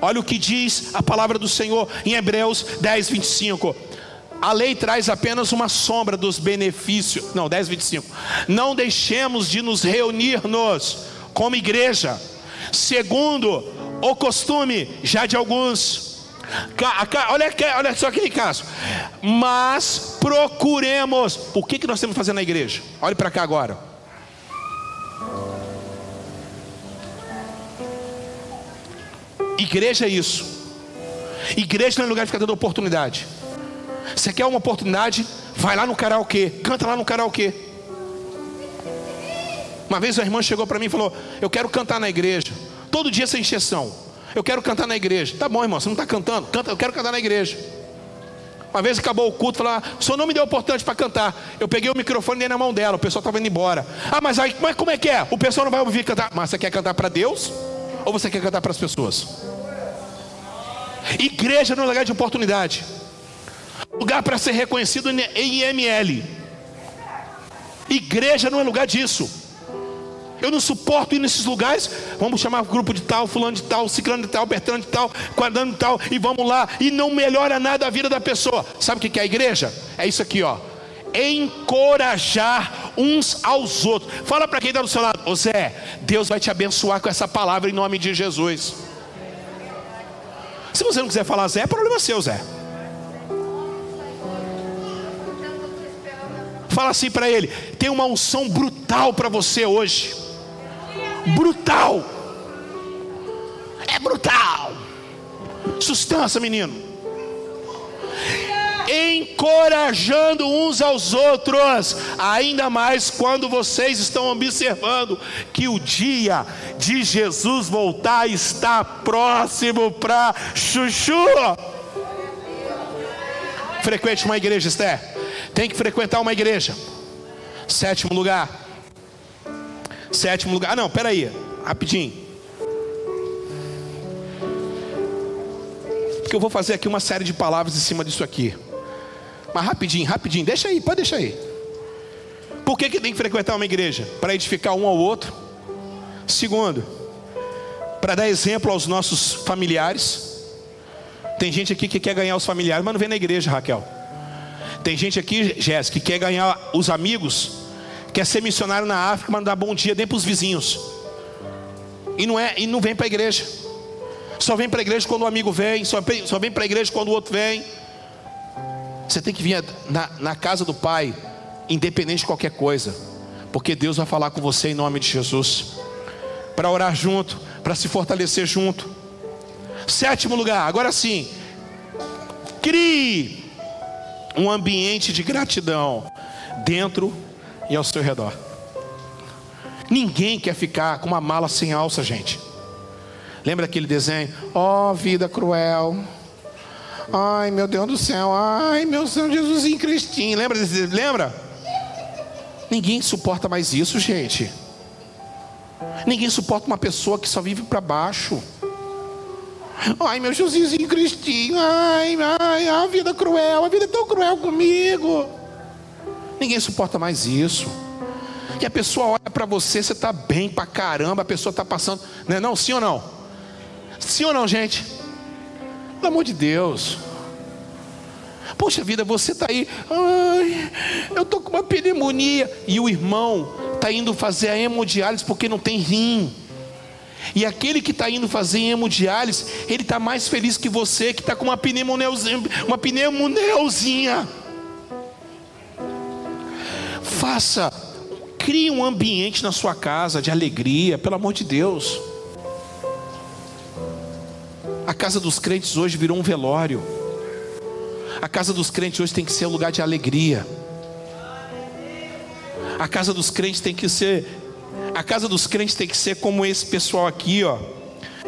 Olha o que diz a palavra do Senhor em Hebreus 10, 25. A lei traz apenas uma sombra dos benefícios. Não, 10, 25. Não deixemos de nos reunir-nos como igreja, segundo o costume já de alguns. Olha, olha só aquele caso. Mas procuremos. O que, que nós temos que fazer na igreja? Olhe para cá agora. Igreja é isso. Igreja não é lugar de ficar dando oportunidade. Você quer uma oportunidade? Vai lá no karaokê, canta lá no karaokê. Uma vez a irmã chegou para mim e falou: Eu quero cantar na igreja. Todo dia sem exceção. Eu quero cantar na igreja. Tá bom, irmão, você não está cantando? Canta, eu quero cantar na igreja. Uma vez acabou o culto, falou: ah, o senhor não me deu oportunidade para cantar. Eu peguei o microfone e dei na mão dela, o pessoal estava indo embora. Ah, mas aí, mas como é que é? O pessoal não vai ouvir cantar. Mas você quer cantar para Deus? Ou você quer cantar para as pessoas? Igreja não é lugar de oportunidade. Lugar para ser reconhecido em IML. Igreja não é lugar disso. Eu não suporto ir nesses lugares. Vamos chamar o grupo de tal, fulano de tal, ciclano de tal, bertrano de tal, quadrando de tal, e vamos lá. E não melhora nada a vida da pessoa. Sabe o que é a igreja? É isso aqui, ó. Encorajar uns aos outros. Fala para quem está do seu lado, ô Zé, Deus vai te abençoar com essa palavra em nome de Jesus. Se você não quiser falar Zé, é problema seu, Zé. Fala assim para ele: tem uma unção brutal para você hoje. Brutal. É brutal. Sustância, menino encorajando uns aos outros, ainda mais quando vocês estão observando que o dia de Jesus voltar está próximo para chuchu. Frequente uma igreja, Esther. Tem que frequentar uma igreja. Sétimo lugar. Sétimo lugar. Ah, não, peraí. Rapidinho. Porque eu vou fazer aqui uma série de palavras em cima disso aqui. Mas rapidinho, rapidinho, deixa aí, pode deixar aí. Por que, que tem que frequentar uma igreja? Para edificar um ao outro. Segundo, para dar exemplo aos nossos familiares. Tem gente aqui que quer ganhar os familiares, mas não vem na igreja, Raquel. Tem gente aqui, Jéssica, que quer ganhar os amigos, quer ser missionário na África, dá bom dia nem para os vizinhos. E não, é, e não vem para a igreja. Só vem para a igreja quando o amigo vem, só vem, só vem para a igreja quando o outro vem. Você tem que vir na, na casa do Pai, independente de qualquer coisa, porque Deus vai falar com você em nome de Jesus, para orar junto, para se fortalecer junto. Sétimo lugar, agora sim, crie um ambiente de gratidão dentro e ao seu redor. Ninguém quer ficar com uma mala sem alça, gente. Lembra aquele desenho? Ó oh, vida cruel. Ai, meu Deus do céu. Ai, meu Senhor Jesusinho Cristinho. Lembra desse? Lembra? Ninguém suporta mais isso, gente. Ninguém suporta uma pessoa que só vive para baixo. Ai, meu Jesusinho Cristinho. Ai, ai, a vida cruel. A vida é tão cruel comigo. Ninguém suporta mais isso. E a pessoa olha para você, você está bem para caramba, a pessoa está passando. Não é não? Sim ou não? Sim ou não, gente? Pelo amor de Deus. Poxa vida, você está aí, ai, eu estou com uma pneumonia. E o irmão está indo fazer a hemodiálise porque não tem rim. E aquele que está indo fazer hemodiálise, ele está mais feliz que você que está com uma pneumoneuzinha, uma pneumoneuzinha. Faça, crie um ambiente na sua casa de alegria, pelo amor de Deus. A casa dos crentes hoje virou um velório. A casa dos crentes hoje tem que ser um lugar de alegria. A casa dos crentes tem que ser a casa dos crentes tem que ser como esse pessoal aqui, ó.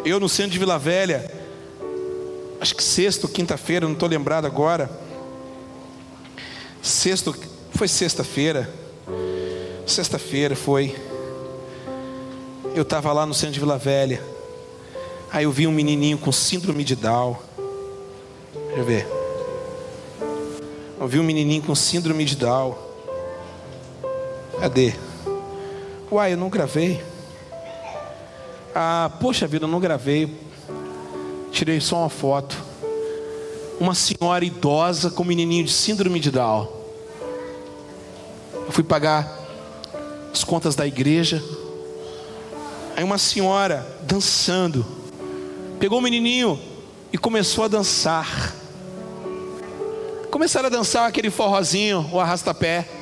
Eu no centro de Vila Velha, acho que sexta ou quinta-feira, não estou lembrado agora. Sexto, foi sexta-feira. Sexta-feira foi. Eu estava lá no centro de Vila Velha. Aí eu vi um menininho com síndrome de Down. Deixa eu ver. Eu vi um menininho com síndrome de Down. Cadê? Uai, eu não gravei. Ah, poxa vida, eu não gravei. Tirei só uma foto. Uma senhora idosa com um menininho de síndrome de Down. Eu fui pagar as contas da igreja. Aí uma senhora dançando. Pegou o menininho e começou a dançar. Começaram a dançar aquele forrozinho, o arrasta-pé.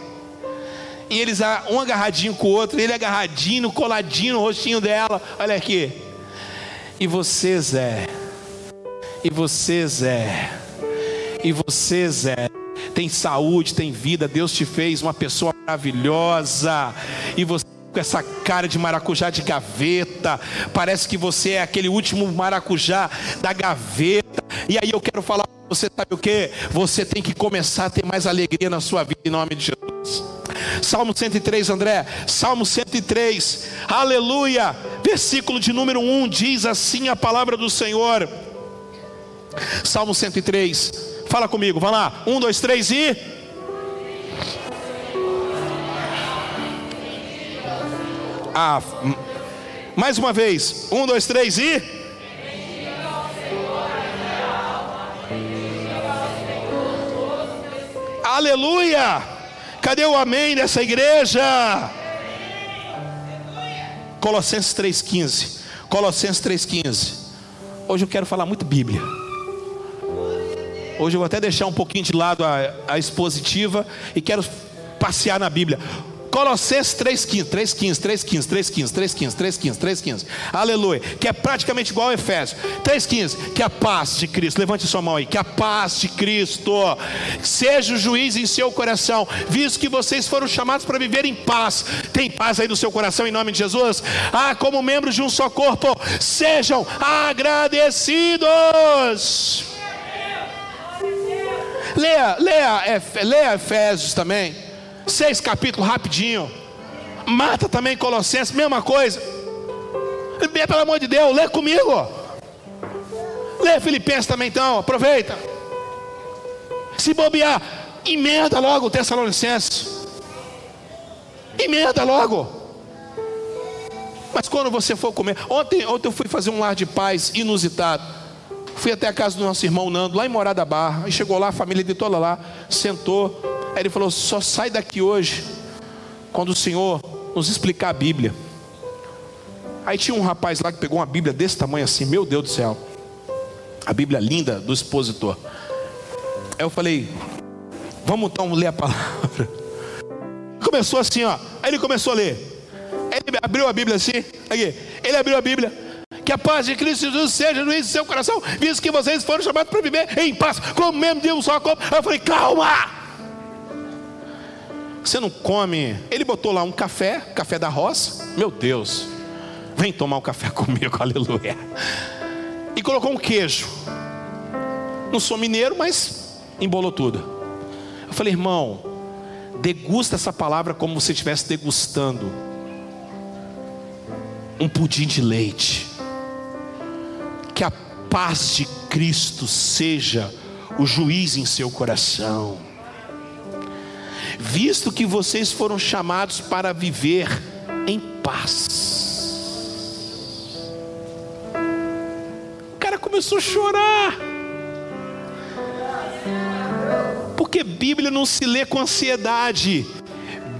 E eles, um agarradinho com o outro, ele agarradinho, coladinho no rostinho dela. Olha aqui. E você, Zé. E você, Zé. E você, Zé. Tem saúde, tem vida. Deus te fez uma pessoa maravilhosa. E você com essa cara de maracujá de gaveta. Parece que você é aquele último maracujá da gaveta. E aí eu quero falar você sabe o que? Você tem que começar a ter mais alegria na sua vida em nome de Jesus. Salmo 103, André. Salmo 103. Aleluia. Versículo de número 1 diz assim a palavra do Senhor. Salmo 103. Fala comigo, vai lá. 1, 2, 3 e. Ah, mais uma vez. 1, 2, 3 e. Aleluia! Cadê o amém nessa igreja? Colossenses 3,15. Colossenses 3,15. Hoje eu quero falar muito Bíblia. Hoje eu vou até deixar um pouquinho de lado a, a expositiva e quero passear na Bíblia. Colossenses 3,15, 3,15, 3,15, 3,15, 3,15, 3,15, 3,15. Aleluia. Que é praticamente igual ao Efésio. 3,15. Que a paz de Cristo, levante sua mão aí. Que a paz de Cristo seja o juiz em seu coração, visto que vocês foram chamados para viver em paz. Tem paz aí no seu coração em nome de Jesus? Ah, como membros de um só corpo, sejam agradecidos. Leia, leia, leia Efésios também. Seis capítulos rapidinho. Mata também Colossenses, mesma coisa. Pelo amor de Deus, lê comigo. Lê Filipenses também então, aproveita. Se bobear, emenda logo o Tessalonicenses. Emenda logo. Mas quando você for comer, ontem, ontem eu fui fazer um lar de paz inusitado. Fui até a casa do nosso irmão Nando, lá em Morada Barra. E chegou lá, a família de toda lá, sentou. Ele falou: só sai daqui hoje quando o Senhor nos explicar a Bíblia. Aí tinha um rapaz lá que pegou uma Bíblia desse tamanho assim, meu Deus do céu. A Bíblia linda do expositor. Aí eu falei: vamos então ler a palavra. [laughs] Começou assim, ó. Aí ele começou a ler. Ele abriu a Bíblia assim. Aqui. Ele abriu a Bíblia. Que a paz de Cristo Jesus seja no seu coração, visto que vocês foram chamados para viver em paz, como mesmo de um só corpo. Aí eu falei: calma. Você não come. Ele botou lá um café, café da roça. Meu Deus, vem tomar um café [laughs] comigo, aleluia. E colocou um queijo. Não sou mineiro, mas embolou tudo. Eu falei, irmão, degusta essa palavra como se estivesse degustando um pudim de leite. Que a paz de Cristo seja o juiz em seu coração visto que vocês foram chamados para viver em paz. O cara começou a chorar. Porque Bíblia não se lê com ansiedade.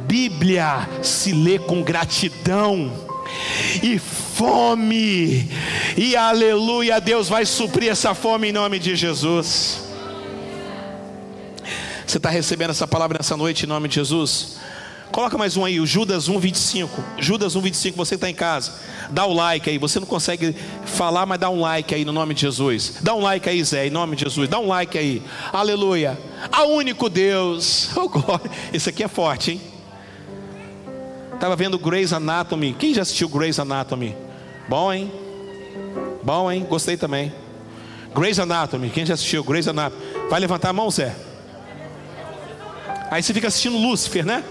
Bíblia se lê com gratidão e fome, e aleluia, Deus vai suprir essa fome em nome de Jesus. Você está recebendo essa palavra nessa noite em nome de Jesus? Coloca mais um aí, o Judas 1,25. Judas 1,25, você está em casa. Dá o like aí. Você não consegue falar, mas dá um like aí no nome de Jesus. Dá um like aí, Zé, em nome de Jesus. Dá um like aí. Aleluia. A único Deus. Oh. Esse aqui é forte, hein? Estava vendo Grey's Anatomy. Quem já assistiu Grey's Anatomy? Bom, hein? Bom, hein? Gostei também. Grey's Anatomy. Quem já assistiu Grey's Anatomy? Vai levantar a mão, Zé. Aí você fica assistindo Lúcifer, né?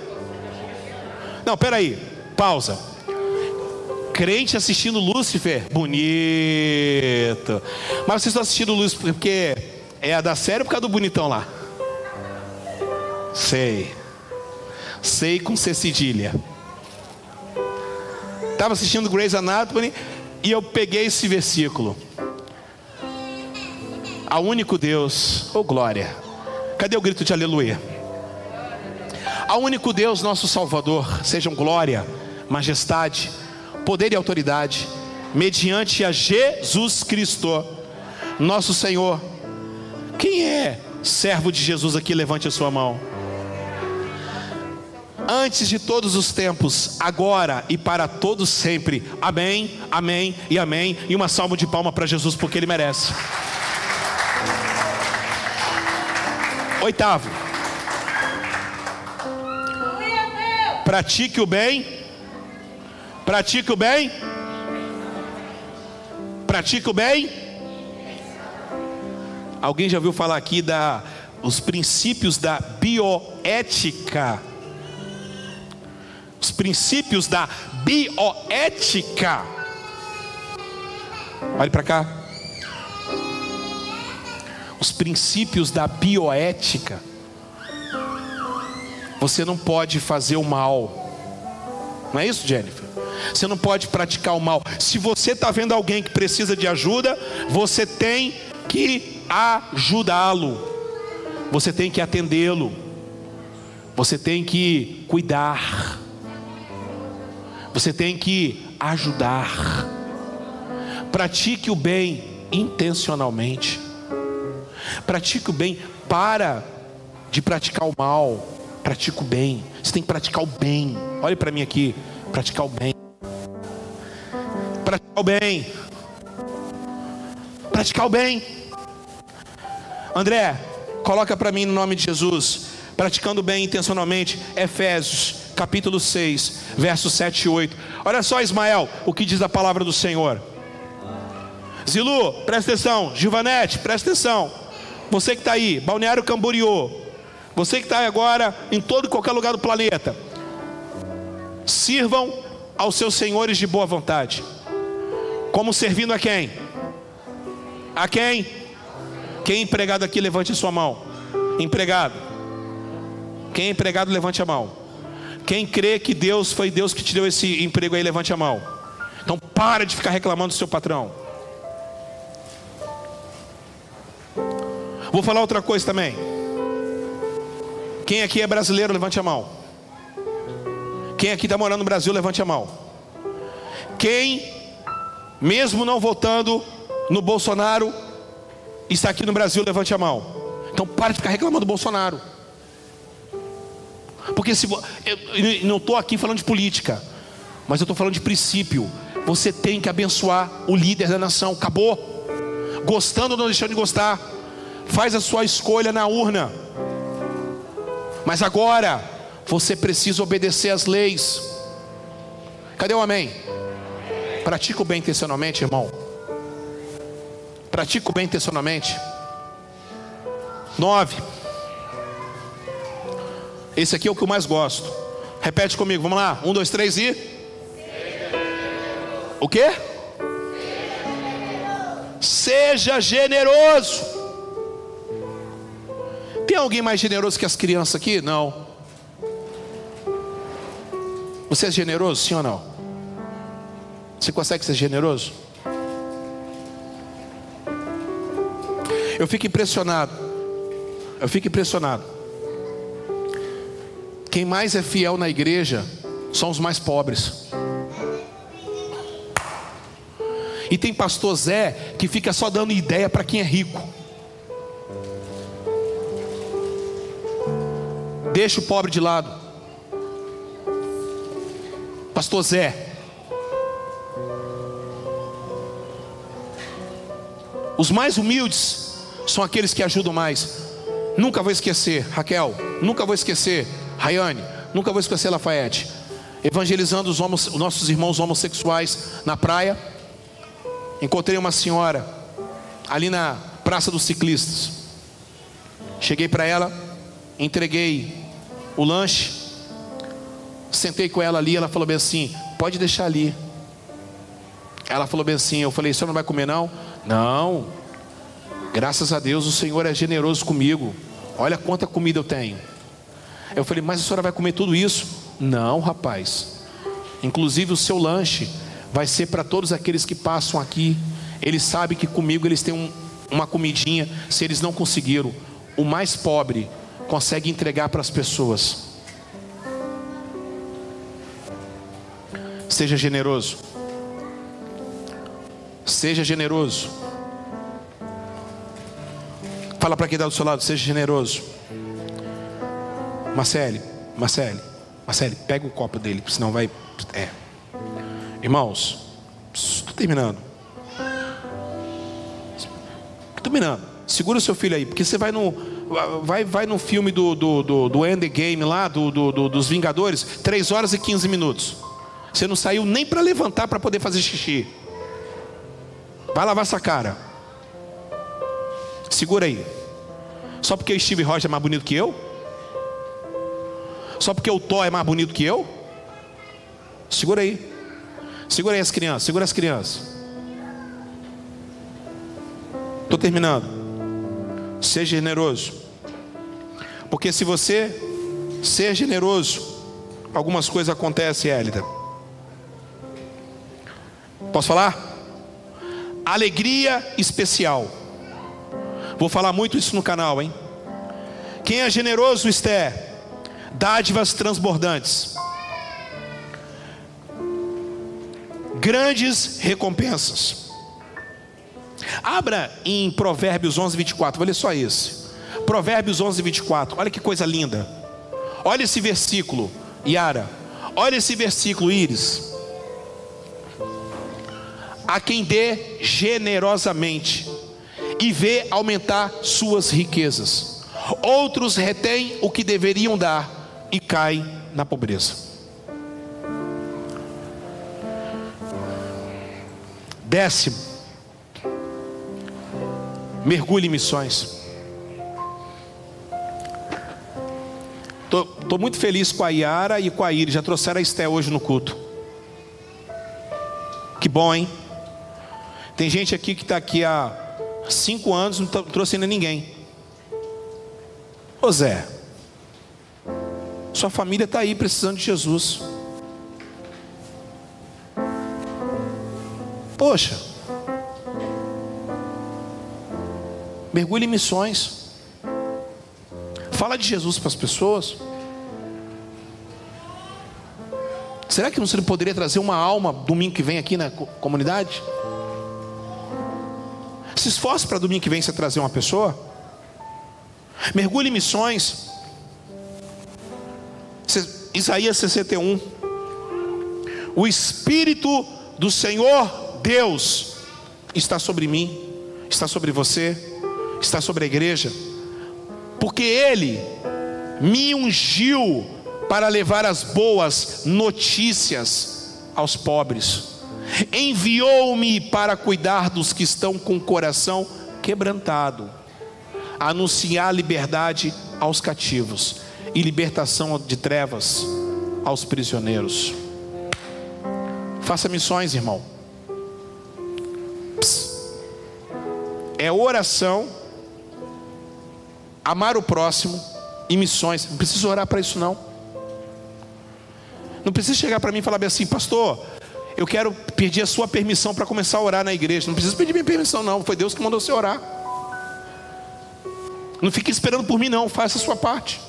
Não, peraí, pausa. Crente assistindo Lúcifer, bonito. Mas vocês estão assistindo Lúcifer porque é a da série ou por causa do bonitão lá? Sei. Sei com C cedilha. Estava assistindo Grey's Anatomy e eu peguei esse versículo. Ao único Deus, oh glória. Cadê o grito de aleluia? Ao único Deus, nosso Salvador, sejam glória, majestade, poder e autoridade, mediante a Jesus Cristo, nosso Senhor. Quem é servo de Jesus aqui? Levante a sua mão. Antes de todos os tempos, agora e para todos sempre. Amém, amém e amém. E uma salva de palma para Jesus, porque Ele merece. Oitavo. Pratique o bem. Pratique o bem. Pratique o bem. Alguém já ouviu falar aqui da os princípios da bioética? Os princípios da bioética. Olhe para cá. Os princípios da bioética. Você não pode fazer o mal. Não é isso, Jennifer? Você não pode praticar o mal. Se você está vendo alguém que precisa de ajuda, você tem que ajudá-lo. Você tem que atendê-lo. Você tem que cuidar. Você tem que ajudar. Pratique o bem intencionalmente. Pratique o bem para de praticar o mal pratica o bem. Você tem que praticar o bem. Olhe para mim aqui. Praticar o bem. Praticar o bem. Praticar o bem. André, coloca para mim no nome de Jesus. Praticando bem intencionalmente. Efésios, capítulo 6, versos 7 e 8. Olha só, Ismael, o que diz a palavra do Senhor. Zilu, presta atenção. Givanete, presta atenção. Você que está aí, Balneário Camboriú, você que está agora em todo e qualquer lugar do planeta, sirvam aos seus senhores de boa vontade. Como servindo a quem? A quem? Quem é empregado aqui, levante a sua mão. Empregado. Quem é empregado, levante a mão. Quem crê que Deus foi Deus que te deu esse emprego aí, levante a mão. Então para de ficar reclamando do seu patrão. Vou falar outra coisa também. Quem aqui é brasileiro, levante a mão. Quem aqui está morando no Brasil, levante a mão. Quem, mesmo não votando no Bolsonaro, está aqui no Brasil, levante a mão. Então pare de ficar reclamando do Bolsonaro. Porque se eu não estou aqui falando de política, mas eu estou falando de princípio. Você tem que abençoar o líder da nação. Acabou. Gostando ou não deixando de gostar. Faz a sua escolha na urna. Mas agora você precisa obedecer às leis. Cadê o amém? Pratica o bem intencionalmente, irmão. Pratica o bem intencionalmente. Nove. Esse aqui é o que eu mais gosto. Repete comigo, vamos lá. Um, dois, três e. O que? Seja generoso. Alguém mais generoso que as crianças aqui? Não. Você é generoso, sim ou não? Você consegue ser generoso? Eu fico impressionado. Eu fico impressionado. quem mais é fiel na igreja são os mais pobres. E tem pastor Zé que fica só dando ideia para quem é rico. Deixa o pobre de lado. Pastor Zé. Os mais humildes são aqueles que ajudam mais. Nunca vou esquecer, Raquel. Nunca vou esquecer, Rayane. Nunca vou esquecer, Lafayette. Evangelizando os, homos, os nossos irmãos homossexuais na praia. Encontrei uma senhora ali na Praça dos Ciclistas. Cheguei para ela, entreguei o lanche, sentei com ela ali, ela falou bem assim: pode deixar ali. Ela falou bem assim: eu falei, você não vai comer não? Não, graças a Deus o Senhor é generoso comigo. Olha quanta comida eu tenho. Eu falei, mas a senhora vai comer tudo isso? Não, rapaz. Inclusive o seu lanche vai ser para todos aqueles que passam aqui. Eles sabem que comigo eles têm um, uma comidinha. Se eles não conseguiram, o mais pobre consegue entregar para as pessoas. Seja generoso. Seja generoso. Fala para quem está do seu lado, seja generoso. Marcele, Marcele, Marcele, pega o copo dele, senão vai. É. Irmãos, estou terminando. Estou terminando. Segura o seu filho aí, porque você vai no, vai, vai no filme do, do, do, do Endgame lá, do, do, do, dos Vingadores, 3 horas e 15 minutos. Você não saiu nem para levantar para poder fazer xixi. Vai lavar essa cara. Segura aí. Só porque o Steve Rogers é mais bonito que eu? Só porque o Thor é mais bonito que eu? Segura aí. Segura aí as crianças, segura as crianças. Estou terminando. Seja generoso. Porque se você ser generoso, algumas coisas acontecem, Hélida. Posso falar? Alegria especial. Vou falar muito isso no canal, hein? Quem é generoso, Esther? Dádivas transbordantes. grandes recompensas. Abra em Provérbios 11, 24, vou ler só esse. Provérbios 11, 24, olha que coisa linda. Olha esse versículo, Yara. Olha esse versículo, Íris. A quem dê generosamente e vê aumentar suas riquezas. Outros retêm o que deveriam dar e caem na pobreza. Décimo, mergulhe em missões. Estou muito feliz com a Yara e com a Iris. Já trouxeram a Esté hoje no culto. Que bom, hein? Tem gente aqui que está aqui há cinco anos, não trouxe ainda ninguém. Ô Zé, sua família está aí precisando de Jesus. Poxa, mergulhe em missões. Fala de Jesus para as pessoas. Será que você poderia trazer uma alma domingo que vem aqui na comunidade? Se esforce para domingo que vem você trazer uma pessoa. Mergulhe em missões. Isaías 61. O Espírito do Senhor Deus está sobre mim, está sobre você, está sobre a igreja, porque Ele me ungiu para levar as boas notícias aos pobres, enviou-me para cuidar dos que estão com o coração quebrantado, anunciar liberdade aos cativos e libertação de trevas aos prisioneiros. Faça missões, irmão. é oração, amar o próximo e missões. Não precisa orar para isso não. Não precisa chegar para mim e falar assim, pastor, eu quero pedir a sua permissão para começar a orar na igreja. Não precisa pedir minha permissão não, foi Deus que mandou você orar. Não fique esperando por mim não, faça a sua parte.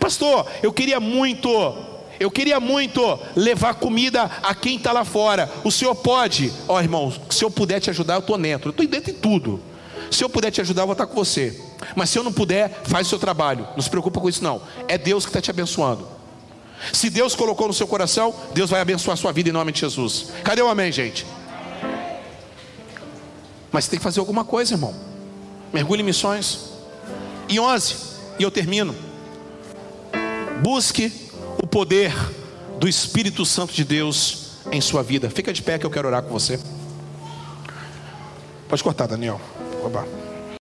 Pastor, eu queria muito, eu queria muito levar comida a quem está lá fora. O senhor pode? Ó oh, irmão, se eu puder te ajudar, eu estou dentro. Eu estou dentro de tudo. Se eu puder te ajudar, eu vou estar com você. Mas se eu não puder, faz o seu trabalho. Não se preocupa com isso, não. É Deus que está te abençoando. Se Deus colocou no seu coração, Deus vai abençoar a sua vida em nome de Jesus. Cadê o amém, gente? Mas você tem que fazer alguma coisa, irmão. Mergulhe em missões. E 11, e eu termino. Busque o poder do Espírito Santo de Deus em sua vida. Fica de pé que eu quero orar com você. Pode cortar, Daniel. Papa.